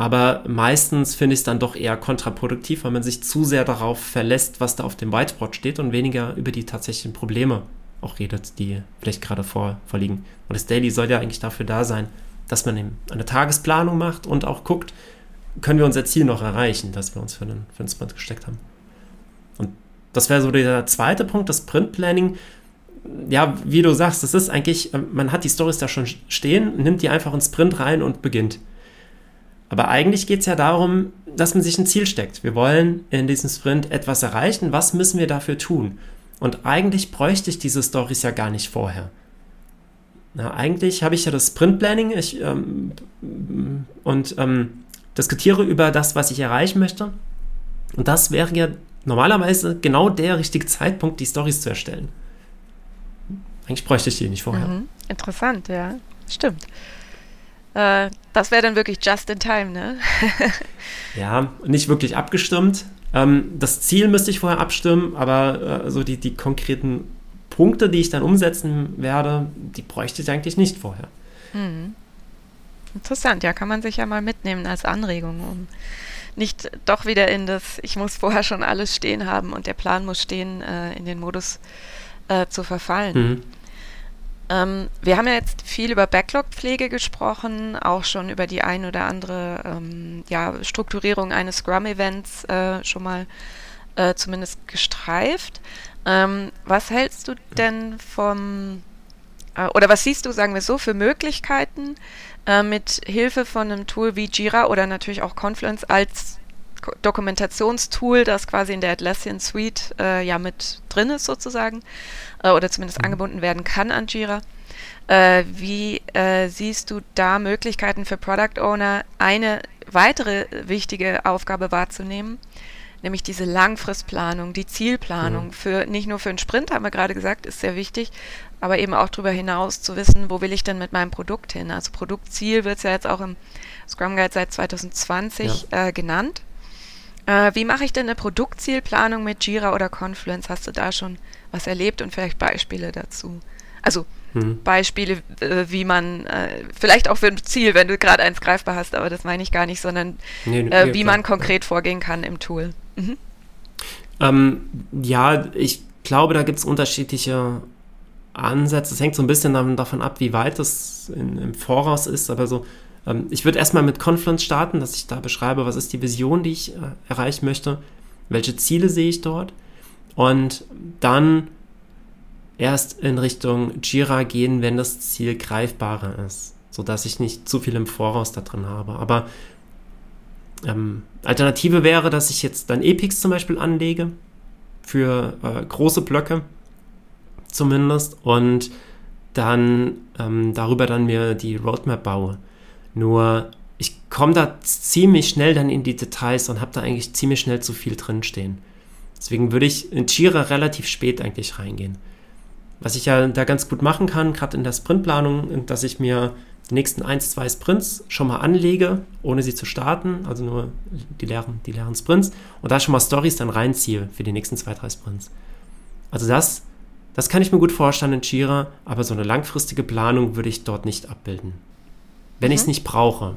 Aber meistens finde ich es dann doch eher kontraproduktiv, weil man sich zu sehr darauf verlässt, was da auf dem Whiteboard steht und weniger über die tatsächlichen Probleme auch redet, die vielleicht gerade vor, vorliegen. Und das Daily soll ja eigentlich dafür da sein, dass man eben eine Tagesplanung macht und auch guckt, können wir unser Ziel noch erreichen, das wir uns für den, für den Sprint gesteckt haben. Und das wäre so der zweite Punkt, das Sprint Planning. Ja, wie du sagst, das ist eigentlich, ähm, man hat die Stories da schon stehen, nimmt die einfach ins Sprint rein und beginnt. Aber eigentlich geht es ja darum, dass man sich ein Ziel steckt. Wir wollen in diesem Sprint etwas erreichen. Was müssen wir dafür tun? Und eigentlich bräuchte ich diese Stories ja gar nicht vorher. Na, eigentlich habe ich ja das Sprint Planning ich, ähm, und ähm, diskutiere über das, was ich erreichen möchte. Und das wäre ja normalerweise genau der richtige Zeitpunkt, die Stories zu erstellen. Eigentlich bräuchte ich die nicht vorher. Mhm. Interessant, ja. Stimmt. Äh, das wäre dann wirklich just in time, ne? ja, nicht wirklich abgestimmt. Ähm, das Ziel müsste ich vorher abstimmen, aber äh, so die, die konkreten Punkte, die ich dann umsetzen werde, die bräuchte ich eigentlich nicht vorher. Mhm. Interessant, ja, kann man sich ja mal mitnehmen als Anregung, um nicht doch wieder in das, ich muss vorher schon alles stehen haben und der Plan muss stehen, äh, in den Modus äh, zu verfallen. Mhm. Ähm, wir haben ja jetzt viel über Backlog-Pflege gesprochen, auch schon über die ein oder andere ähm, ja, Strukturierung eines Scrum-Events äh, schon mal äh, zumindest gestreift. Ähm, was hältst du denn vom, äh, oder was siehst du, sagen wir so, für Möglichkeiten äh, mit Hilfe von einem Tool wie Jira oder natürlich auch Confluence als Dokumentationstool, das quasi in der Atlassian Suite äh, ja mit drin ist sozusagen äh, oder zumindest mhm. angebunden werden kann an Jira. Äh, wie äh, siehst du da Möglichkeiten für Product Owner, eine weitere wichtige Aufgabe wahrzunehmen, nämlich diese Langfristplanung, die Zielplanung mhm. für nicht nur für einen Sprint, haben wir gerade gesagt, ist sehr wichtig, aber eben auch darüber hinaus zu wissen, wo will ich denn mit meinem Produkt hin? Also Produktziel wird es ja jetzt auch im Scrum Guide seit 2020 ja. äh, genannt. Äh, wie mache ich denn eine Produktzielplanung mit Jira oder Confluence? Hast du da schon was erlebt und vielleicht Beispiele dazu? Also hm. Beispiele, äh, wie man, äh, vielleicht auch für ein Ziel, wenn du gerade eins greifbar hast, aber das meine ich gar nicht, sondern nee, nee, äh, wie klar. man konkret vorgehen kann im Tool. Mhm. Ähm, ja, ich glaube, da gibt es unterschiedliche Ansätze. Es hängt so ein bisschen davon ab, wie weit das in, im Voraus ist, aber so ich würde erstmal mit Confluence starten, dass ich da beschreibe, was ist die Vision, die ich äh, erreichen möchte, welche Ziele sehe ich dort und dann erst in Richtung Jira gehen, wenn das Ziel greifbarer ist, sodass ich nicht zu viel im Voraus da drin habe. Aber ähm, Alternative wäre, dass ich jetzt dann Epics zum Beispiel anlege für äh, große Blöcke zumindest und dann ähm, darüber dann mir die Roadmap baue. Nur ich komme da ziemlich schnell dann in die Details und habe da eigentlich ziemlich schnell zu viel drinstehen. Deswegen würde ich in Jira relativ spät eigentlich reingehen. Was ich ja da ganz gut machen kann, gerade in der Sprintplanung, dass ich mir die nächsten ein, zwei Sprints schon mal anlege, ohne sie zu starten, also nur die leeren, die leeren Sprints, und da schon mal Stories dann reinziehe für die nächsten zwei, drei Sprints. Also das, das kann ich mir gut vorstellen in Jira, aber so eine langfristige Planung würde ich dort nicht abbilden wenn mhm. ich es nicht brauche.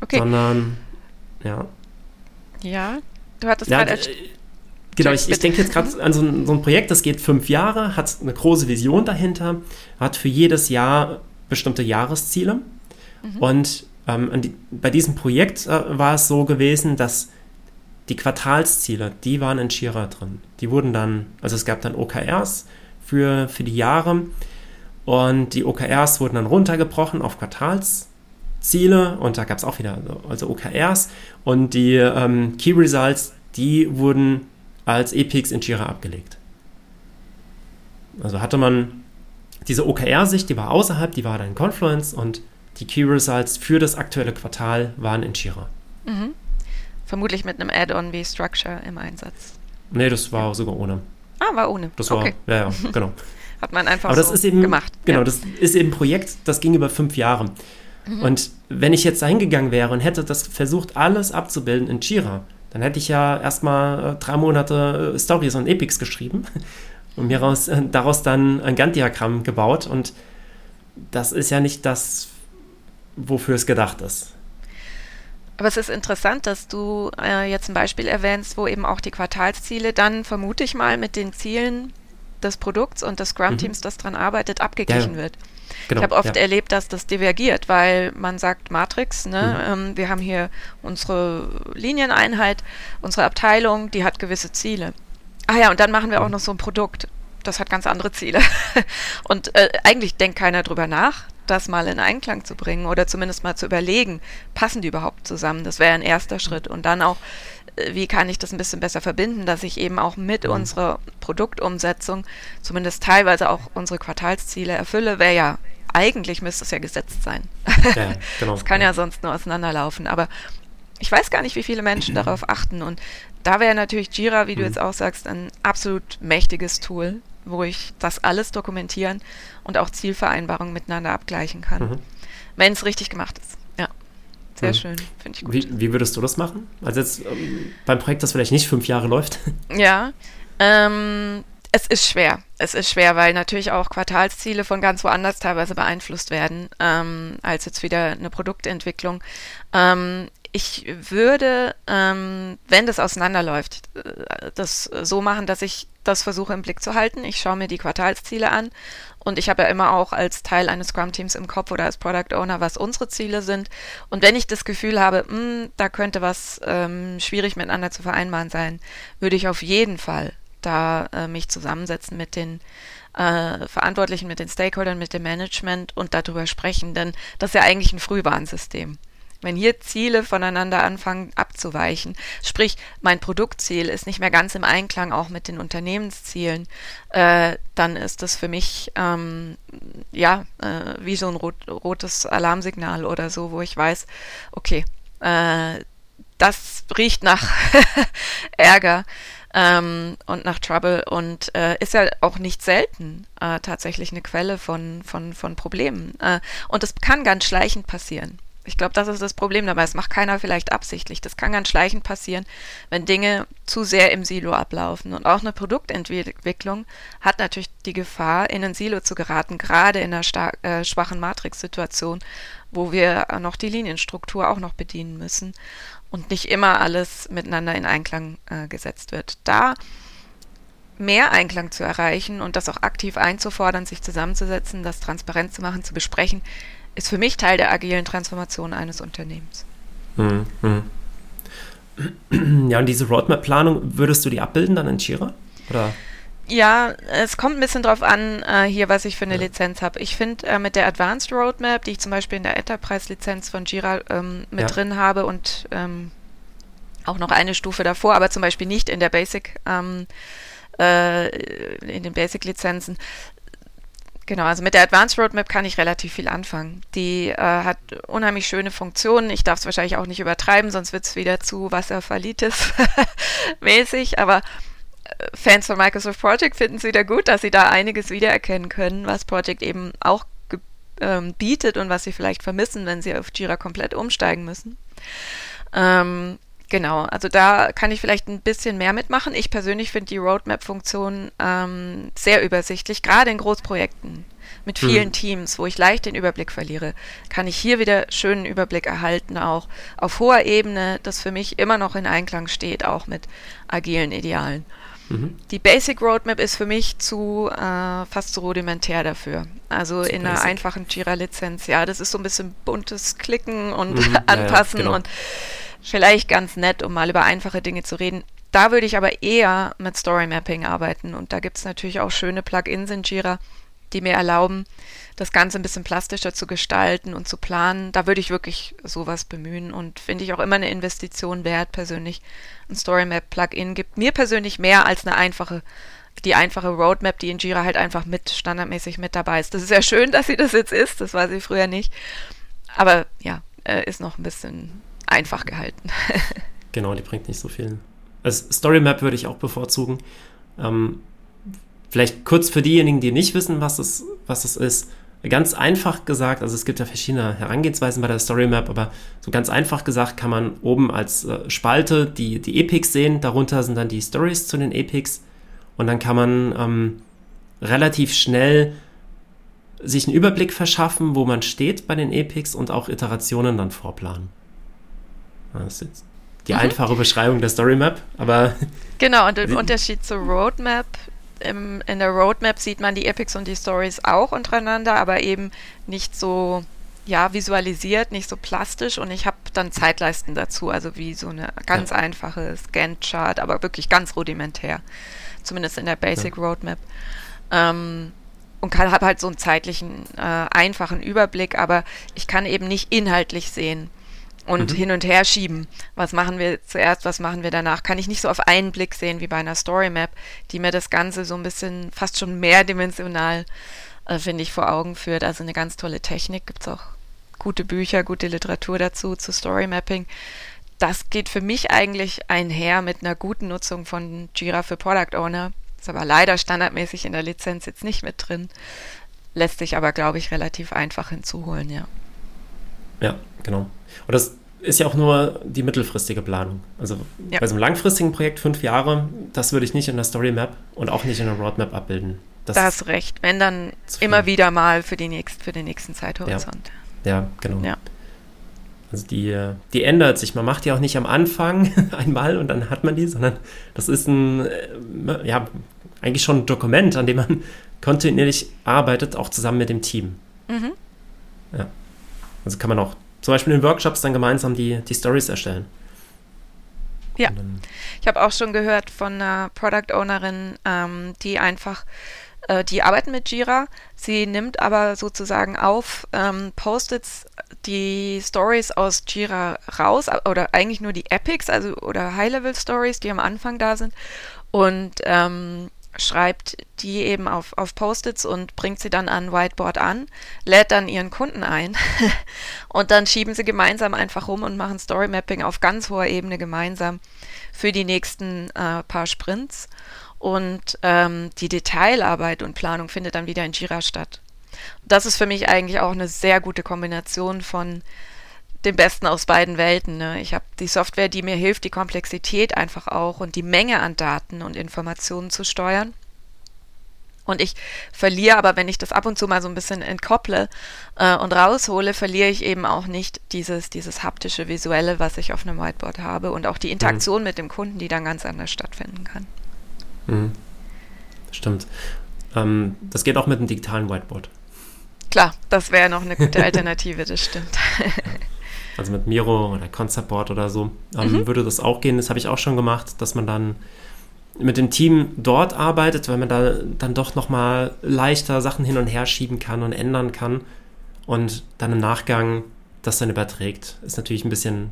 Okay. Sondern, ja. Ja, du hattest ja, gerade. Genau, ich, ich denke jetzt gerade an so ein, so ein, Projekt, das geht fünf Jahre, hat eine große Vision dahinter, hat für jedes Jahr bestimmte Jahresziele. Mhm. Und ähm, die, bei diesem Projekt äh, war es so gewesen, dass die Quartalsziele, die waren in Jira drin. Die wurden dann, also es gab dann OKRs für, für die Jahre und die OKRs wurden dann runtergebrochen auf Quartalsziele und da gab es auch wieder also OKRs und die ähm, Key Results, die wurden als Epics in Jira abgelegt. Also hatte man diese OKR-Sicht, die war außerhalb, die war dann in Confluence und die Key Results für das aktuelle Quartal waren in Jira. Mhm. Vermutlich mit einem Add-on wie Structure im Einsatz. Nee, das war sogar ohne. Ah, war ohne. Das okay. war, ja, ja, genau. Hat man einfach Aber das so ist eben, gemacht. Genau, ja. das ist eben ein Projekt, das ging über fünf Jahre. Mhm. Und wenn ich jetzt da hingegangen wäre und hätte das versucht, alles abzubilden in Jira, dann hätte ich ja erstmal äh, drei Monate äh, Stories und Epics geschrieben und mir raus, äh, daraus dann ein Gantt-Diagramm gebaut. Und das ist ja nicht das, wofür es gedacht ist. Aber es ist interessant, dass du äh, jetzt ein Beispiel erwähnst, wo eben auch die Quartalsziele dann, vermute ich mal, mit den Zielen des Produkts und des Scrum-Teams, mhm. das daran arbeitet, abgeglichen ja. wird. Genau, ich habe oft ja. erlebt, dass das divergiert, weil man sagt Matrix, ne, mhm. ähm, wir haben hier unsere Linieneinheit, unsere Abteilung, die hat gewisse Ziele. Ah ja, und dann machen wir auch mhm. noch so ein Produkt. Das hat ganz andere Ziele. und äh, eigentlich denkt keiner drüber nach, das mal in Einklang zu bringen oder zumindest mal zu überlegen, passen die überhaupt zusammen? Das wäre ein erster. Schritt. Und dann auch wie kann ich das ein bisschen besser verbinden, dass ich eben auch mit mhm. unserer Produktumsetzung zumindest teilweise auch unsere Quartalsziele erfülle, wäre ja eigentlich müsste es ja gesetzt sein. Ja, genau. Das kann ja sonst nur auseinanderlaufen. Aber ich weiß gar nicht, wie viele Menschen darauf achten. Und da wäre natürlich Jira, wie du mhm. jetzt auch sagst, ein absolut mächtiges Tool, wo ich das alles dokumentieren und auch Zielvereinbarungen miteinander abgleichen kann, mhm. wenn es richtig gemacht ist. Sehr mhm. schön, finde ich gut. Wie, wie, würdest du das machen? Also jetzt ähm, beim Projekt, das vielleicht nicht fünf Jahre läuft? Ja, ähm, es ist schwer. Es ist schwer, weil natürlich auch Quartalsziele von ganz woanders teilweise beeinflusst werden, ähm, als jetzt wieder eine Produktentwicklung. Ähm, ich würde, ähm, wenn das auseinanderläuft, äh, das so machen, dass ich das versuche im Blick zu halten. Ich schaue mir die Quartalsziele an und ich habe ja immer auch als Teil eines Scrum-Teams im Kopf oder als Product Owner, was unsere Ziele sind. Und wenn ich das Gefühl habe, mh, hm, da könnte was ähm, schwierig miteinander zu vereinbaren sein, würde ich auf jeden Fall da äh, mich zusammensetzen mit den äh, Verantwortlichen, mit den Stakeholdern, mit dem Management und darüber sprechen. Denn das ist ja eigentlich ein Frühwarnsystem. Wenn hier Ziele voneinander anfangen abzuweichen, sprich mein Produktziel ist nicht mehr ganz im Einklang auch mit den Unternehmenszielen, äh, dann ist das für mich ähm, ja äh, wie so ein rot, rotes Alarmsignal oder so, wo ich weiß, okay, äh, das riecht nach Ärger ähm, und nach Trouble und äh, ist ja auch nicht selten äh, tatsächlich eine Quelle von, von, von Problemen. Äh, und das kann ganz schleichend passieren. Ich glaube, das ist das Problem dabei. Das macht keiner vielleicht absichtlich. Das kann ganz schleichend passieren, wenn Dinge zu sehr im Silo ablaufen. Und auch eine Produktentwicklung hat natürlich die Gefahr, in ein Silo zu geraten, gerade in einer äh, schwachen Matrix-Situation, wo wir noch die Linienstruktur auch noch bedienen müssen und nicht immer alles miteinander in Einklang äh, gesetzt wird. Da mehr Einklang zu erreichen und das auch aktiv einzufordern, sich zusammenzusetzen, das transparent zu machen, zu besprechen, ist für mich Teil der agilen Transformation eines Unternehmens. Mhm. Ja, und diese Roadmap-Planung, würdest du die abbilden dann in Jira? Oder? Ja, es kommt ein bisschen drauf an, äh, hier, was ich für eine ja. Lizenz habe. Ich finde, äh, mit der Advanced Roadmap, die ich zum Beispiel in der Enterprise-Lizenz von Jira ähm, mit ja. drin habe und ähm, auch noch eine Stufe davor, aber zum Beispiel nicht in der Basic, ähm, äh, in den Basic-Lizenzen, Genau, also mit der Advanced Roadmap kann ich relativ viel anfangen. Die äh, hat unheimlich schöne Funktionen. Ich darf es wahrscheinlich auch nicht übertreiben, sonst wird es wieder zu Wasserverlitis mäßig. Aber äh, Fans von Microsoft Project finden es wieder gut, dass sie da einiges wiedererkennen können, was Project eben auch ähm, bietet und was sie vielleicht vermissen, wenn sie auf Jira komplett umsteigen müssen. Ähm, Genau, also da kann ich vielleicht ein bisschen mehr mitmachen. Ich persönlich finde die Roadmap-Funktion ähm, sehr übersichtlich, gerade in Großprojekten mit vielen hm. Teams, wo ich leicht den Überblick verliere, kann ich hier wieder schönen Überblick erhalten, auch auf hoher Ebene, das für mich immer noch in Einklang steht, auch mit agilen Idealen. Mhm. Die Basic Roadmap ist für mich zu äh, fast zu rudimentär dafür. Also zu in basic. einer einfachen Jira-Lizenz, ja, das ist so ein bisschen buntes Klicken und mhm, Anpassen ja, ja, genau. und vielleicht ganz nett, um mal über einfache Dinge zu reden. Da würde ich aber eher mit Story Mapping arbeiten und da gibt es natürlich auch schöne Plugins in Jira, die mir erlauben, das Ganze ein bisschen plastischer zu gestalten und zu planen. Da würde ich wirklich sowas bemühen und finde ich auch immer eine Investition wert persönlich. Ein Story Map Plugin gibt mir persönlich mehr als eine einfache die einfache Roadmap, die in Jira halt einfach mit standardmäßig mit dabei ist. Das ist ja schön, dass sie das jetzt ist, das war sie früher nicht. Aber ja, äh, ist noch ein bisschen einfach gehalten. genau, die bringt nicht so viel. Also Story Map würde ich auch bevorzugen. Ähm, vielleicht kurz für diejenigen, die nicht wissen, was es, was es ist. Ganz einfach gesagt, also es gibt ja verschiedene Herangehensweisen bei der Story Map, aber so ganz einfach gesagt kann man oben als äh, Spalte die, die Epics sehen. Darunter sind dann die Stories zu den Epics. Und dann kann man ähm, relativ schnell sich einen Überblick verschaffen, wo man steht bei den Epics und auch Iterationen dann vorplanen. Das ist jetzt die mhm. einfache Beschreibung der Story Map, aber. Genau, und der Unterschied zur Roadmap im, in der Roadmap sieht man die Epics und die Stories auch untereinander, aber eben nicht so ja, visualisiert, nicht so plastisch und ich habe dann Zeitleisten dazu, also wie so eine ganz ja. einfache Scan-Chart, aber wirklich ganz rudimentär, zumindest in der Basic ja. Roadmap. Ähm, und habe halt so einen zeitlichen, äh, einfachen Überblick, aber ich kann eben nicht inhaltlich sehen und mhm. hin und her schieben. Was machen wir zuerst, was machen wir danach? Kann ich nicht so auf einen Blick sehen wie bei einer Story Map, die mir das Ganze so ein bisschen fast schon mehrdimensional, äh, finde ich, vor Augen führt. Also eine ganz tolle Technik, gibt es auch gute Bücher, gute Literatur dazu, zu Story Mapping. Das geht für mich eigentlich einher mit einer guten Nutzung von Jira für Product Owner ist aber leider standardmäßig in der Lizenz jetzt nicht mit drin. Lässt sich aber, glaube ich, relativ einfach hinzuholen, ja. Ja, genau. Und das ist ja auch nur die mittelfristige Planung. Also ja. bei so einem langfristigen Projekt, fünf Jahre, das würde ich nicht in der Story Map und auch nicht in der Roadmap abbilden. Das da hast recht. Wenn dann immer wieder mal für, die nächst, für den nächsten Zeithorizont. Ja, ja genau. Ja. Also die, die ändert sich. Man macht die auch nicht am Anfang einmal und dann hat man die, sondern das ist ein, äh, ja, eigentlich schon ein Dokument, an dem man kontinuierlich arbeitet, auch zusammen mit dem Team. Mhm. Ja. Also kann man auch zum Beispiel in Workshops dann gemeinsam die, die Stories erstellen. Ja, ich habe auch schon gehört von einer Product Ownerin, ähm, die einfach äh, die arbeiten mit Jira. Sie nimmt aber sozusagen auf ähm, Post-its die Stories aus Jira raus oder eigentlich nur die Epics, also oder High-Level-Stories, die am Anfang da sind und ähm, schreibt die eben auf, auf Post-its und bringt sie dann an Whiteboard an, lädt dann ihren Kunden ein und dann schieben sie gemeinsam einfach rum und machen Story Mapping auf ganz hoher Ebene gemeinsam für die nächsten äh, paar Sprints. Und ähm, die Detailarbeit und Planung findet dann wieder in Jira statt. Das ist für mich eigentlich auch eine sehr gute Kombination von dem Besten aus beiden Welten. Ne? Ich habe die Software, die mir hilft, die Komplexität einfach auch und die Menge an Daten und Informationen zu steuern. Und ich verliere aber, wenn ich das ab und zu mal so ein bisschen entkopple äh, und raushole, verliere ich eben auch nicht dieses, dieses haptische, visuelle, was ich auf einem Whiteboard habe und auch die Interaktion mhm. mit dem Kunden, die dann ganz anders stattfinden kann. Mhm. Stimmt. Ähm, das geht auch mit einem digitalen Whiteboard. Klar, das wäre noch eine gute Alternative, das stimmt. also mit Miro oder Conceptboard oder so ähm, mhm. würde das auch gehen. Das habe ich auch schon gemacht, dass man dann mit dem Team dort arbeitet, weil man da dann doch nochmal leichter Sachen hin und her schieben kann und ändern kann und dann im Nachgang das dann überträgt. Ist natürlich ein bisschen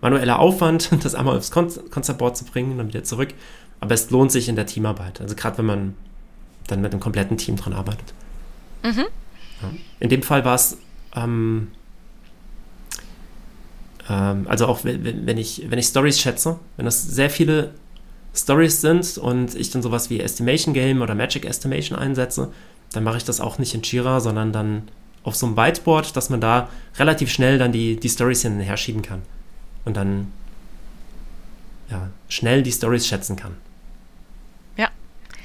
manueller Aufwand, das einmal aufs Conceptboard zu bringen und dann wieder zurück. Aber es lohnt sich in der Teamarbeit. Also gerade wenn man dann mit einem kompletten Team dran arbeitet. Mhm. Ja. In dem Fall war es, ähm, ähm, also auch wenn, wenn, ich, wenn ich Stories schätze, wenn das sehr viele Stories sind und ich dann sowas wie Estimation Game oder Magic Estimation einsetze, dann mache ich das auch nicht in Jira, sondern dann auf so einem Whiteboard, dass man da relativ schnell dann die, die Stories hin und her schieben kann. Und dann ja, schnell die Stories schätzen kann.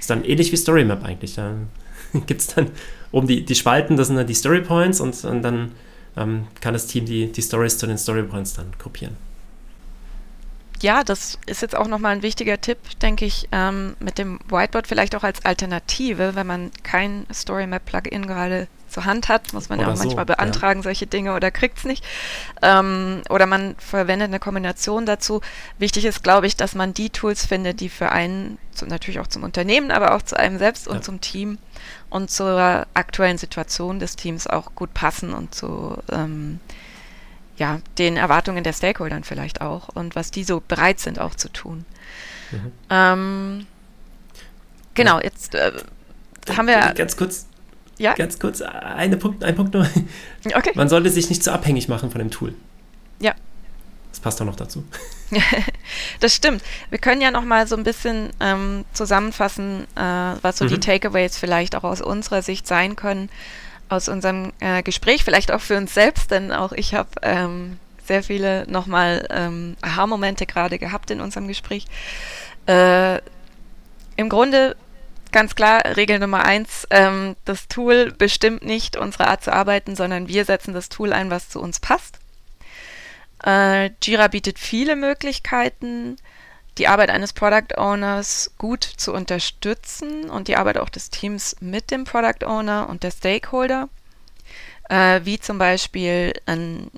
Ist dann ähnlich wie Storymap eigentlich. Da gibt es dann oben die, die Spalten, das sind dann die Story Points und, und dann ähm, kann das Team die, die Stories zu den Story Points dann gruppieren. Ja, das ist jetzt auch nochmal ein wichtiger Tipp, denke ich, ähm, mit dem Whiteboard vielleicht auch als Alternative, wenn man kein Storymap-Plugin gerade zur Hand hat, muss man oder ja auch so, manchmal beantragen, ja. solche Dinge oder kriegt es nicht. Ähm, oder man verwendet eine Kombination dazu. Wichtig ist, glaube ich, dass man die Tools findet, die für einen, zu, natürlich auch zum Unternehmen, aber auch zu einem selbst und ja. zum Team und zur aktuellen Situation des Teams auch gut passen und zu ähm, ja, den Erwartungen der Stakeholdern vielleicht auch und was die so bereit sind auch zu tun. Mhm. Ähm, genau, jetzt äh, haben wir. Ganz kurz, ja? Ganz kurz, eine Punkt, ein Punkt nur. Okay. Man sollte sich nicht zu so abhängig machen von dem Tool. Das passt doch noch dazu. das stimmt. Wir können ja noch mal so ein bisschen ähm, zusammenfassen, äh, was so mhm. die Takeaways vielleicht auch aus unserer Sicht sein können, aus unserem äh, Gespräch, vielleicht auch für uns selbst, denn auch ich habe ähm, sehr viele nochmal ähm, Aha-Momente gerade gehabt in unserem Gespräch. Äh, Im Grunde ganz klar, Regel Nummer eins, ähm, das Tool bestimmt nicht unsere Art zu arbeiten, sondern wir setzen das Tool ein, was zu uns passt. Äh, Jira bietet viele Möglichkeiten, die Arbeit eines Product Owners gut zu unterstützen und die Arbeit auch des Teams mit dem Product Owner und der Stakeholder, äh, wie zum Beispiel ein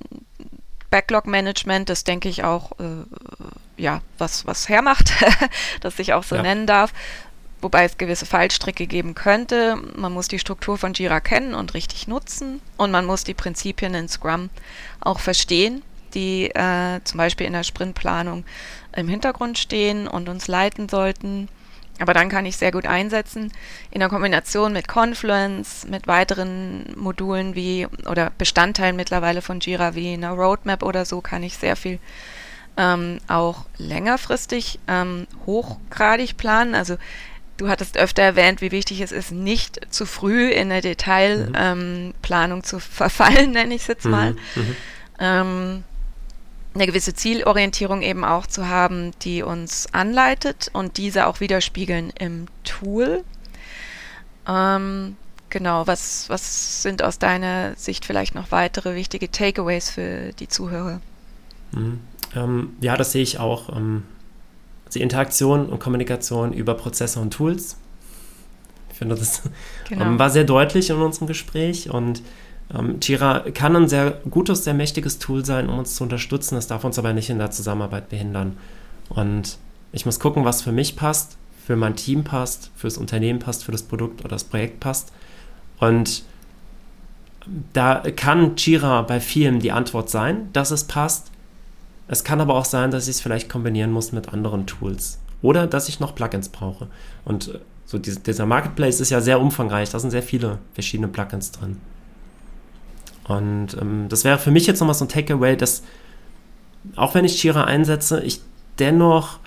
Backlog-Management, das denke ich auch, äh, ja, was, was hermacht, das ich auch so ja. nennen darf, wobei es gewisse Fallstricke geben könnte. Man muss die Struktur von Jira kennen und richtig nutzen und man muss die Prinzipien in Scrum auch verstehen, die äh, zum Beispiel in der Sprintplanung im Hintergrund stehen und uns leiten sollten. Aber dann kann ich sehr gut einsetzen in der Kombination mit Confluence, mit weiteren Modulen wie oder Bestandteilen mittlerweile von Jira wie einer Roadmap oder so kann ich sehr viel ähm, auch längerfristig ähm, hochgradig planen. Also du hattest öfter erwähnt, wie wichtig es ist, nicht zu früh in eine Detailplanung mhm. ähm, zu verfallen, nenne ich es jetzt mal. Mhm. Mhm. Eine gewisse Zielorientierung eben auch zu haben, die uns anleitet und diese auch widerspiegeln im Tool. Ähm, genau, was, was sind aus deiner Sicht vielleicht noch weitere wichtige Takeaways für die Zuhörer? Mhm. Ähm, ja, das sehe ich auch. Ähm, die Interaktion und Kommunikation über Prozesse und Tools. Ich finde, das genau. Ähm, war sehr deutlich in unserem Gespräch und ähm, Jira kann ein sehr gutes, sehr mächtiges Tool sein, um uns zu unterstützen. Das darf uns aber nicht in der Zusammenarbeit behindern. Und ich muss gucken, was für mich passt, für mein Team passt, fürs Unternehmen passt, für das Produkt oder das Projekt passt. Und da kann Jira bei vielen die Antwort sein, dass es passt. Es kann aber auch sein, dass ich es vielleicht kombinieren muss mit anderen Tools. Oder dass ich noch Plugins brauche. Und äh, so dieser Marketplace ist ja sehr umfangreich. Da sind sehr viele verschiedene Plugins drin. Und ähm, das wäre für mich jetzt nochmal so ein Takeaway, dass auch wenn ich Jira einsetze, ich dennoch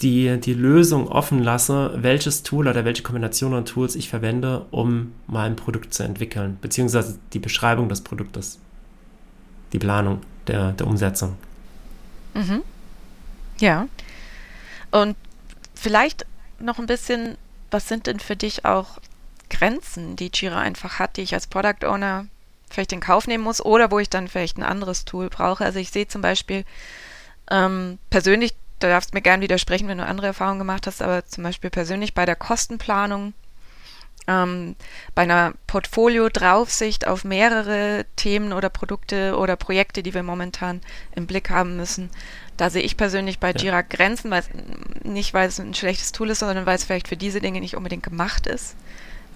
die, die Lösung offen lasse, welches Tool oder welche Kombination an Tools ich verwende, um mein Produkt zu entwickeln, beziehungsweise die Beschreibung des Produktes, die Planung der, der Umsetzung. Mhm. Ja. Und vielleicht noch ein bisschen, was sind denn für dich auch Grenzen, die Jira einfach hat, die ich als Product Owner vielleicht in Kauf nehmen muss oder wo ich dann vielleicht ein anderes Tool brauche. Also ich sehe zum Beispiel ähm, persönlich, da darfst du mir gerne widersprechen, wenn du andere Erfahrungen gemacht hast, aber zum Beispiel persönlich bei der Kostenplanung, ähm, bei einer Portfolio-Draufsicht auf mehrere Themen oder Produkte oder Projekte, die wir momentan im Blick haben müssen, da sehe ich persönlich bei Jira ja. Grenzen, weil nicht weil es ein schlechtes Tool ist, sondern weil es vielleicht für diese Dinge nicht unbedingt gemacht ist.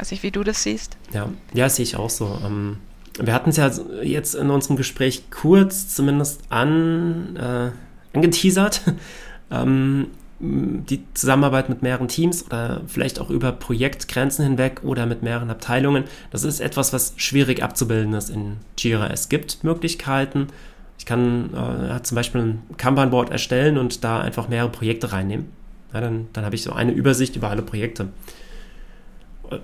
Weiß nicht, wie du das siehst. Ja, ja sehe ich auch so. Ähm, wir hatten es ja jetzt in unserem Gespräch kurz zumindest an, äh, angeteasert. ähm, die Zusammenarbeit mit mehreren Teams oder vielleicht auch über Projektgrenzen hinweg oder mit mehreren Abteilungen, das ist etwas, was schwierig abzubilden ist in Jira. Es gibt Möglichkeiten. Ich kann äh, zum Beispiel ein Kanban-Board erstellen und da einfach mehrere Projekte reinnehmen. Ja, dann, dann habe ich so eine Übersicht über alle Projekte.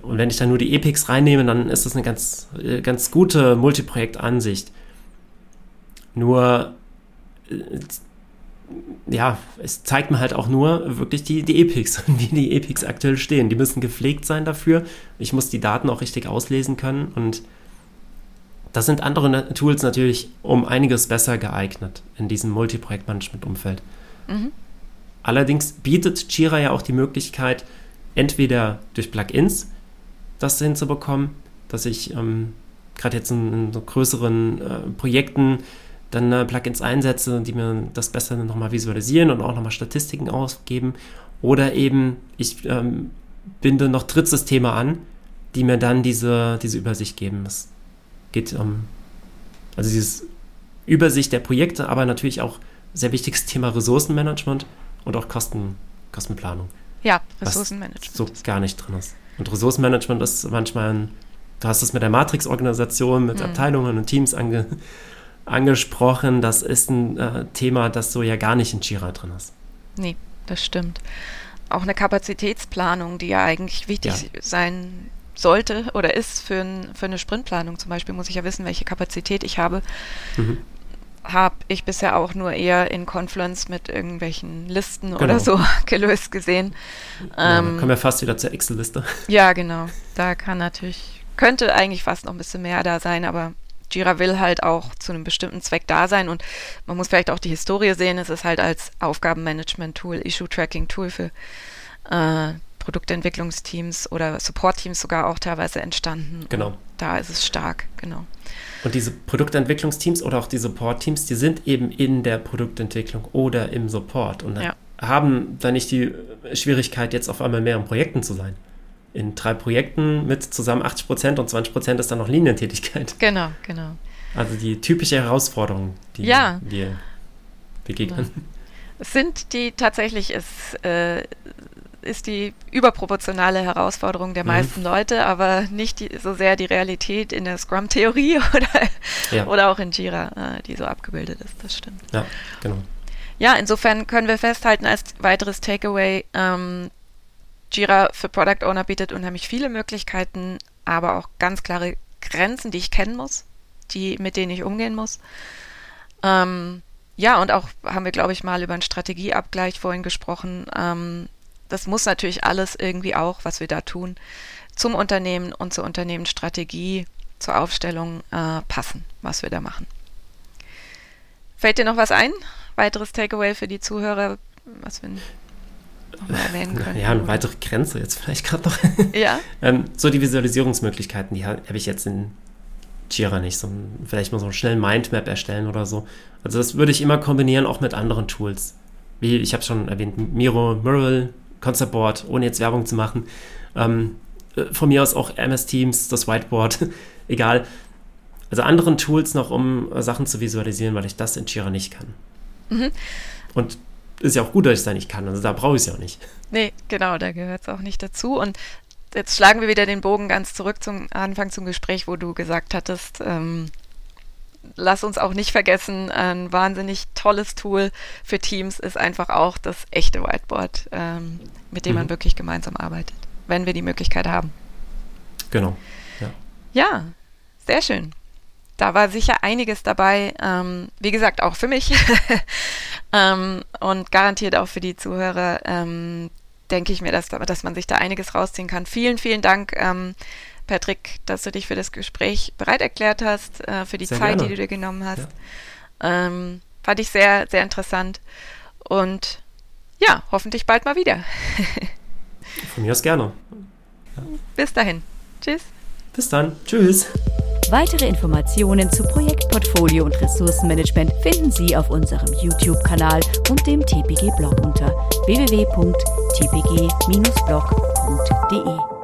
Und wenn ich dann nur die Epics reinnehme, dann ist das eine ganz, äh, ganz gute Multiprojekt-Ansicht. Nur, äh, ja, es zeigt mir halt auch nur wirklich die, die Epics und wie die Epics aktuell stehen. Die müssen gepflegt sein dafür. Ich muss die Daten auch richtig auslesen können und das sind andere Tools natürlich um einiges besser geeignet in diesem Multiprojektmanagement-Umfeld. Mhm. Allerdings bietet Jira ja auch die Möglichkeit, entweder durch Plugins das hinzubekommen, dass ich ähm, gerade jetzt in, in, größeren äh, Projekten dann äh, Plugins einsetze, die mir das besser nochmal visualisieren und auch nochmal Statistiken ausgeben. Oder eben ich ähm, binde noch Drittsysteme an, die mir dann diese, diese Übersicht geben. Es geht um, also dieses Übersicht der Projekte, aber natürlich auch sehr wichtiges Thema Ressourcenmanagement und auch Kosten, Kostenplanung. Ja, Ressourcenmanagement. so gar nicht drin ist. Und Ressourcenmanagement ist manchmal ein, du hast es mit der Matrix-Organisation, mit mhm. Abteilungen und Teams ange, angesprochen. Das ist ein äh, Thema, das so ja gar nicht in Jira drin ist. Nee, das stimmt. Auch eine Kapazitätsplanung, die ja eigentlich wichtig ja. sein sollte oder ist für, ein, für eine Sprintplanung zum Beispiel, muss ich ja wissen, welche Kapazität ich habe. Mhm habe ich bisher auch nur eher in Confluence mit irgendwelchen Listen genau. oder so gelöst gesehen. Ja, ähm, kommen wir fast wieder zur Excel-Liste. Ja, genau. Da kann natürlich, könnte eigentlich fast noch ein bisschen mehr da sein, aber Jira will halt auch zu einem bestimmten Zweck da sein und man muss vielleicht auch die Historie sehen. Es ist halt als Aufgabenmanagement-Tool, Issue-Tracking-Tool für äh, Produktentwicklungsteams oder Support-Teams sogar auch teilweise entstanden. Genau. Und da ist es stark, genau. Und diese Produktentwicklungsteams oder auch die Support-Teams, die sind eben in der Produktentwicklung oder im Support und ja. haben da nicht die Schwierigkeit, jetzt auf einmal mehr in Projekten zu sein. In drei Projekten mit zusammen 80 Prozent und 20 Prozent ist dann noch Linientätigkeit. Genau, genau. Also die typische Herausforderung, die ja. wir begegnen. Ja. Es sind die tatsächlich, ist, äh, ist die überproportionale Herausforderung der mhm. meisten Leute, aber nicht die, so sehr die Realität in der Scrum-Theorie oder, ja. oder auch in Jira, äh, die so abgebildet ist. Das stimmt. Ja, genau. Ja, insofern können wir festhalten als weiteres Takeaway, ähm, Jira für Product Owner bietet unheimlich viele Möglichkeiten, aber auch ganz klare Grenzen, die ich kennen muss, die, mit denen ich umgehen muss. Ähm, ja, und auch haben wir, glaube ich, mal über einen Strategieabgleich vorhin gesprochen. Ähm, das muss natürlich alles irgendwie auch, was wir da tun, zum Unternehmen und zur Unternehmensstrategie, zur Aufstellung äh, passen, was wir da machen. Fällt dir noch was ein? Weiteres Takeaway für die Zuhörer, was wir nochmal erwähnen können? Ja, eine weitere Grenze jetzt vielleicht gerade noch. Ja. ähm, so die Visualisierungsmöglichkeiten, die habe ich jetzt in Jira nicht. So ein, vielleicht mal so einen schnellen Mindmap erstellen oder so. Also das würde ich immer kombinieren, auch mit anderen Tools. Wie ich habe schon erwähnt, Miro, Mural, Concept Board, ohne jetzt Werbung zu machen. Ähm, äh, von mir aus auch MS Teams, das Whiteboard, egal. Also anderen Tools noch, um äh, Sachen zu visualisieren, weil ich das in Jira nicht kann. Mhm. Und ist ja auch gut, dass ich es da nicht kann. Also da brauche ich es ja auch nicht. Nee, genau, da gehört es auch nicht dazu. Und jetzt schlagen wir wieder den Bogen ganz zurück zum Anfang zum Gespräch, wo du gesagt hattest, ähm, lass uns auch nicht vergessen, ein wahnsinnig tolles Tool für Teams ist einfach auch das echte Whiteboard, ähm, mit dem mhm. man wirklich gemeinsam arbeitet, wenn wir die Möglichkeit haben. Genau. Ja, ja sehr schön. Da war sicher einiges dabei, ähm, wie gesagt, auch für mich ähm, und garantiert auch für die Zuhörer. Ähm, denke ich mir, dass, dass man sich da einiges rausziehen kann. Vielen, vielen Dank ähm, Patrick, dass du dich für das Gespräch bereit erklärt hast, äh, für die sehr Zeit, gerne. die du dir genommen hast. Ja. Ähm, fand ich sehr, sehr interessant. Und ja, hoffentlich bald mal wieder. Von mir aus gerne. Ja. Bis dahin. Tschüss. Bis dann. Tschüss. Weitere Informationen zu Projektportfolio und Ressourcenmanagement finden Sie auf unserem YouTube-Kanal und dem TPG-Blog unter www.tpg-blog.de.